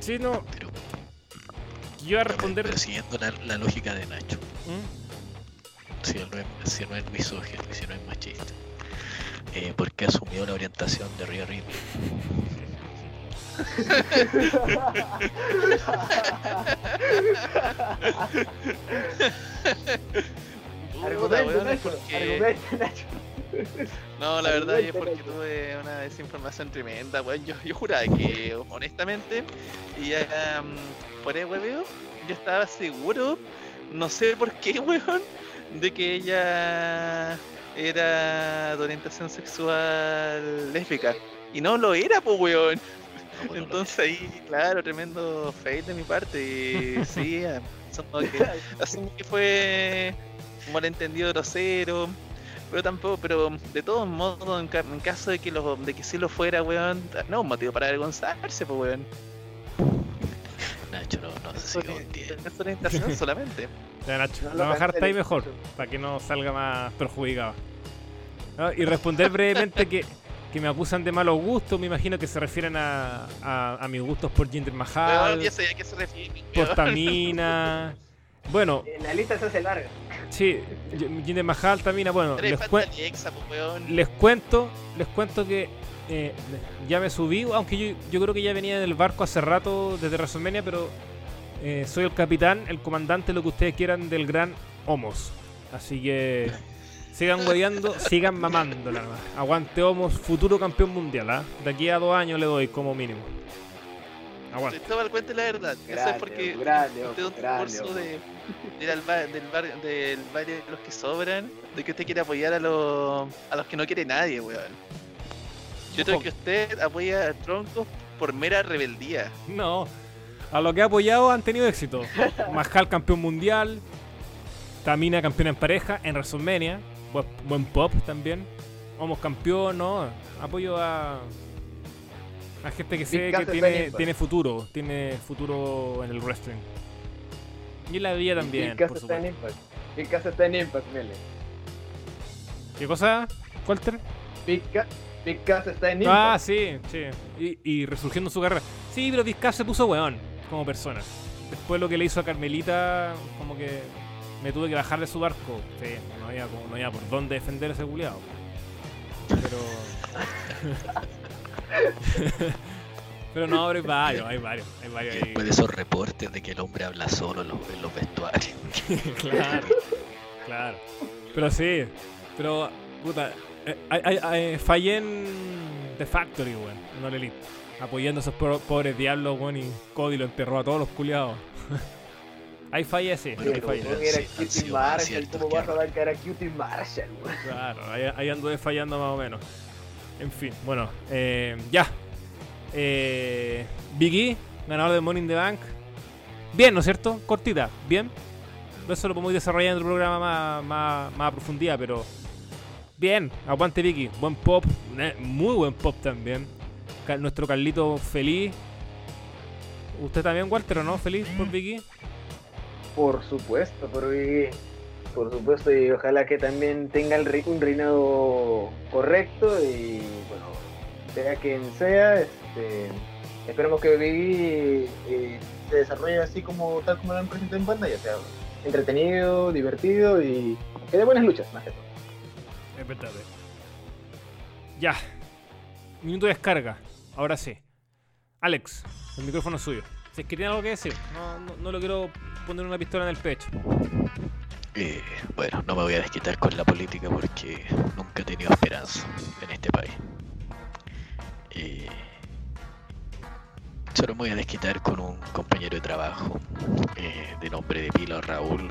sí, no, pero, yo voy a pero- responder. pero siguiendo la, la lógica de Nacho, ¿Mm? Si él no es, si no es misógino y si no es machista, eh, ¿por qué asumió la orientación de Rhea Ripley? *laughs* Argumento, weón, es Nacho, porque- argumento, Nacho. No, la verdad es porque tuve una desinformación tremenda, weón. Yo, yo juraba que, honestamente, y ya mm, por el hueveo, yo estaba seguro, no sé por qué, *laughs* weón, de que ella era de orientación sexual lésbica. Y no lo era, pues, weón. No, bueno, Entonces ahí, claro, tremendo fail de mi parte. Y *laughs* sí, asumo que, asumo que fue un malentendido grosero. Pero tampoco, pero de todos modos, en, ca- en caso de que lo, de que sí lo fuera, weón, no, un motivo para avergonzarse, pues weón. Nacho no, no sé si lo entiende. Es orientación *laughs* solamente. Ya, Nacho, No no lo bajar ahí mejor, para que no salga más perjudicado. ¿No? Y responder brevemente que, que me acusan de malos gustos, me imagino que se refieren a, a, a mis gustos por Jinder Mahal, ya sé a qué se refiere. por. Tamina. Bueno, Eh, La lista se hace larga. sí, Jinder Mahal, Tamina, bueno, les, cuen- Alexa, pues, les cuento, les cuento que eh, ya me subí, aunque yo, yo creo que ya venía del barco hace rato desde WrestleMania, pero eh, soy el capitán, el comandante, lo que ustedes quieran del gran Homos. Así que sigan hueveando, sigan mamándola. Aguante Homos, futuro campeón mundial, ¿ah? De aquí a dos años le doy como mínimo. Aguante. Cristóbal, cuente la verdad. Eso es porque grande, usted es un discurso de, de ir al ba- del, bar, del baile de los que sobran, de que usted quiere apoyar a los, a los que no quiere nadie, weón. Yo creo que usted apoya a Tronco por mera rebeldía. No, a lo que ha apoyado han tenido éxito. *laughs* Mahal campeón mundial, Tamina campeona en pareja en WrestleMania, buen, buen pop también. Homos campeón, no, apoyo a, a gente que sé que tiene, futuro, tiene futuro en el wrestling. Y en la vida también, por está en. Impact. Big está en Impact, Mele. ¿Qué cosa, Walter? Big, Cass está en Ah, Impact. sí, sí. Y, y resurgiendo su carrera. Sí, pero Vizcaya se puso weón como persona. Después lo que le hizo a Carmelita, como que me tuve que bajar de su barco. Sí, no había, como- no había por dónde defender a ese culiado. Pero. *laughs* pero no, pero hay varios, hay varios, hay varios ahí. Después de esos reportes de que el hombre habla solo en los, en los vestuarios. *laughs* claro, claro. Pero sí, pero, puta, eh, fallé en The Factory, weón, en All Elite. Apoyando a esos po- pobres diablos, weón, y Cody lo enterró a todos los culiados. *laughs* ahí fallé, sí, Bueno, ahí fallé. Era Sí, Cutie Marshall, ¿cómo que vas a errores. bancar a Cutie Marshall, weón? Claro, ahí, ahí anduve fallando más o menos. En fin, bueno, eh, ya. Eh, Biggie, ganador de Money in the Bank. Bien, ¿no es cierto? Cortita, bien. Eso lo podemos desarrollar en el programa más, más, más a profundidad, pero. Bien, aguante Vicky. Buen pop, muy buen pop también. Nuestro Carlito feliz. ¿Usted también, Walter, o no? ¿Feliz por Vicky? Por supuesto, por Big Por supuesto, y ojalá que también tenga el re- un reinado correcto y bueno, sea quien sea, este, esperemos que Biggie eh, se desarrolle así como tal como lo han presentado en pantalla, sea, entretenido, divertido y que de buenas luchas, más que todo. Es verdad. eh. Ya. Minuto de descarga. Ahora sí. Alex, el micrófono es suyo. Si es algo que decir, no, lo quiero poner una pistola en el pecho. Eh, bueno, no me voy a desquitar con la política porque nunca he tenido esperanza en este país. Eh, solo me voy a desquitar con un compañero de trabajo eh, de nombre de Pila Raúl.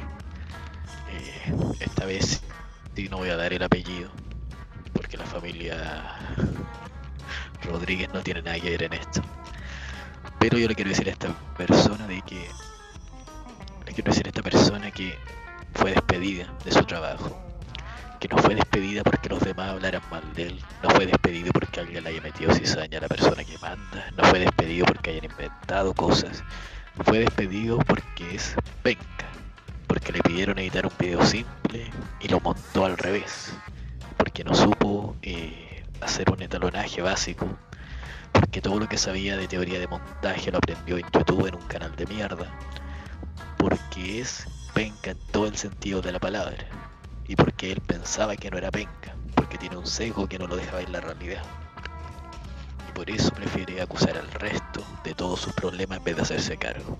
Eh, esta vez no voy a dar el apellido porque la familia Rodríguez no tiene nada que ver en esto. Pero yo le quiero decir a esta persona de que le quiero decir a esta persona que fue despedida de su trabajo. Que no fue despedida porque los demás hablaran mal de él. No fue despedido porque alguien le haya metido cizaña a la persona que manda. No fue despedido porque hayan inventado cosas. Fue despedido porque es penca. Porque le pidieron editar un video simple y lo montó al revés. Porque no supo eh, hacer un etalonaje básico. Porque todo lo que sabía de teoría de montaje lo aprendió en YouTube en un canal de mierda. Porque es penca en todo el sentido de la palabra. Y porque él pensaba que no era penca, porque tiene un sesgo que no lo deja ver la realidad. Y por eso prefiere acusar al resto de todos sus problemas en vez de hacerse cargo.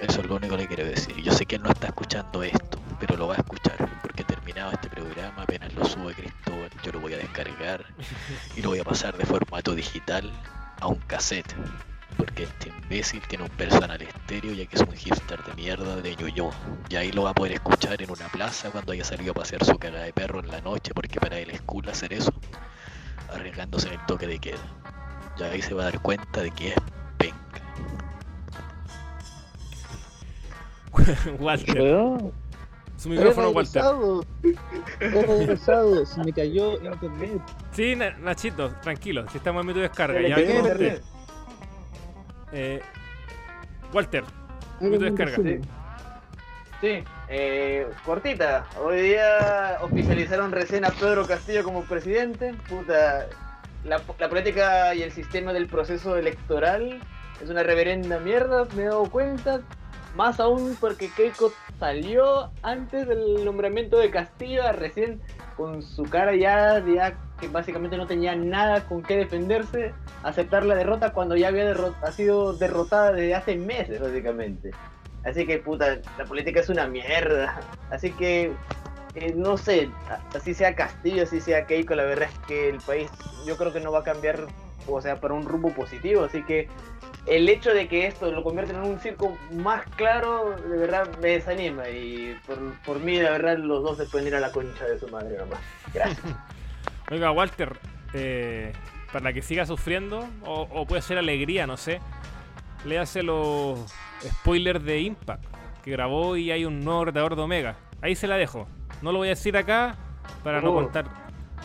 Eso es lo único que le quiero decir. Yo sé que él no está escuchando esto, pero lo va a escuchar, porque terminado este programa, apenas lo suba Cristóbal, yo lo voy a descargar y lo voy a pasar de formato digital a un cassette. Porque este imbécil tiene un personal estéreo ya que es un hipster de mierda de Ñuñoa. Y ahí lo va a poder escuchar en una plaza cuando haya salido a pasear su cara de perro en la noche porque para él es cool hacer eso. Arriesgándose en el toque de queda. Y ahí se va a dar cuenta de que es penca. *laughs* Walter, su micrófono, Walter. regresado. Se me cayó internet. Sí, Na- Nachito, tranquilo, si estamos en minuto de descarga. Ya usted. Eh, Walter, Minuto de descarga. Sí, eh, cortita. Hoy día oficializaron recién a Pedro Castillo como presidente. Puta, la, la política y el sistema del proceso electoral es una reverenda mierda, me he dado cuenta. Más aún porque Keiko salió antes del nombramiento de Castillo, recién con su cara ya, ya que básicamente no tenía nada con qué defenderse, aceptar la derrota cuando ya había ha sido derrotada desde hace meses, básicamente. Así que, puta, la política es una mierda. Así que, eh, no sé, así sea Castillo, así sea Keiko, la verdad es que el país yo creo que no va a cambiar, o sea, para un rumbo positivo. Así que el hecho de que esto lo convierta en un circo más claro, de verdad me desanima. Y por, por mí, la verdad, los dos se pueden ir a la concha de su madre nomás. Gracias. *laughs* oiga, Walter, eh, para que siga sufriendo, o, o puede ser alegría, no sé, le hace los spoilers de Impact, que grabó y hay un nuevo retador de Omega. Ahí se la dejo. No lo voy a decir acá para no Oh. contar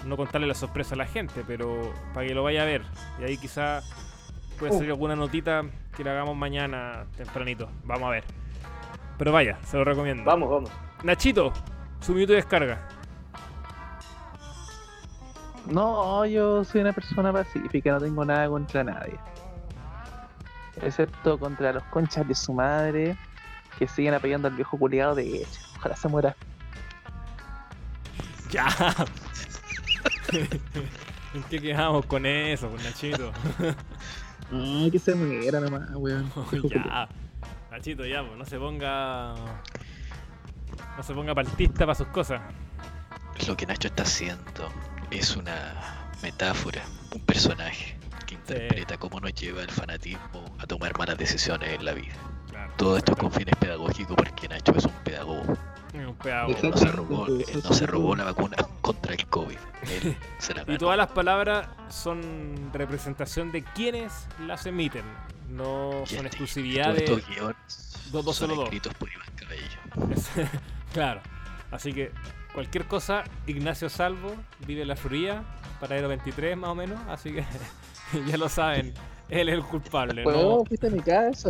no contarle la sorpresa a la gente, pero para que lo vaya a ver. Y ahí quizá puede salir alguna notita que la hagamos mañana tempranito. Vamos a ver. Pero vaya, se lo recomiendo. Vamos, vamos. Nachito, su minuto de descarga. No, yo soy una persona pacífica, no tengo nada contra nadie. Excepto contra los conchas de su madre que siguen apoyando al viejo culiado de hecho. Ojalá se muera. Ya. *laughs* ¿En qué quedamos con eso, con Nachito? *laughs* No, que se muera nomás, weón. *laughs* Ya. Nachito, ya, pues, no se ponga. No se ponga partista para sus cosas. Lo que Nacho está haciendo es una metáfora, un personaje que interpreta cómo nos lleva el fanatismo a tomar malas decisiones en la vida. Claro. Todo esto es con fines pedagógicos porque Nacho es un pedagogo. No se robó, él no se robó la vacuna contra el COVID. Él *laughs* se la Y todas las palabras son representación de quienes las emiten. No son exclusividad de. estos guiones dos, dos, son solo dos. escritos por Iván Cabello. *laughs* Claro. Así que cualquier cosa, Ignacio Salvo vive en la Florida, paradero 23 más o menos. Así que *laughs* ya lo saben, él es el culpable. Weón, ¿no? fuiste a mi casa,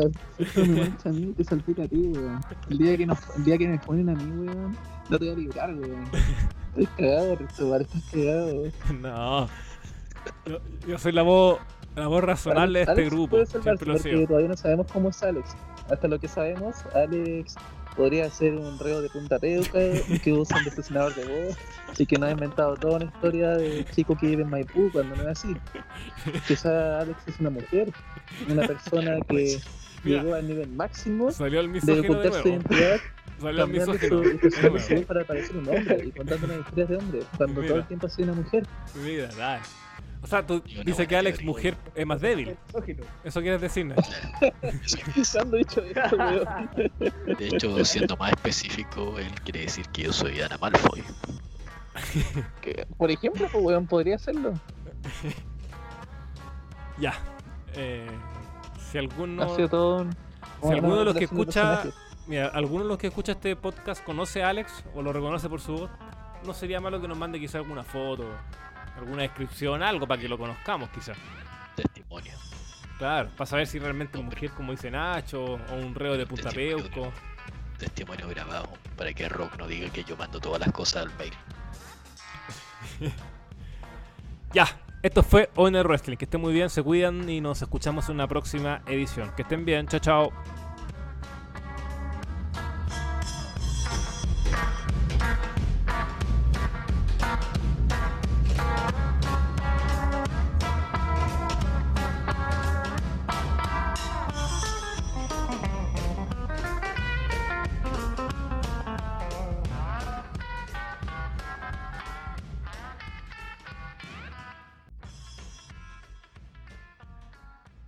mancha a mí, te salpica a ti, weón. El día que nos, el día que me ponen a mí, weón, no te voy a librar, weón. Estoy cagado, Cristóbal, estás cagado, weón. *laughs* No. Yo, yo soy la voz La voz razonable de este Alex grupo. puede salvarse Siempre lo porque sido. todavía no sabemos cómo es Alex. Hasta lo que sabemos, Alex podría ser un reo de punta peuca que usa un desacinador de voz y que no ha inventado toda una historia de chico que vive en Maipú cuando no es así. Quizá Alex es una mujer, una persona que Mira. llegó al nivel máximo Salió el de ocultar su identidad, Salió el misógino. su para parecer un hombre y contando una historia de hombre, cuando Mira. todo el tiempo ha sido una mujer. Mira, dale. O sea, tú dices que Alex, mujer, es más débil. Eso quieres decir, Nacho. ¿Cuándo he dicho esto, weón? De hecho, siendo más específico, él quiere decir que yo soy Ana Malfoy. *laughs* Por ejemplo, pues, weón, podría hacerlo. *laughs* Ya. Eh, si alguno. Ha sido todo un- Si alguno de los que escucha, mira, alguno de los que escucha este podcast conoce a Alex o lo reconoce por su voz, no sería malo que nos mande quizá alguna foto, alguna descripción, algo para que lo conozcamos quizá. Testimonio. Claro, para saber si realmente es mujer como dice Nacho o un reo de Punta Testimonio Peuco. Testimonio grabado. Para que Rock no diga que yo mando todas las cosas al mail. *laughs* Ya, esto fue ON Wrestling. Que estén muy bien, se cuidan y nos escuchamos en una próxima edición. Que estén bien, chao chao.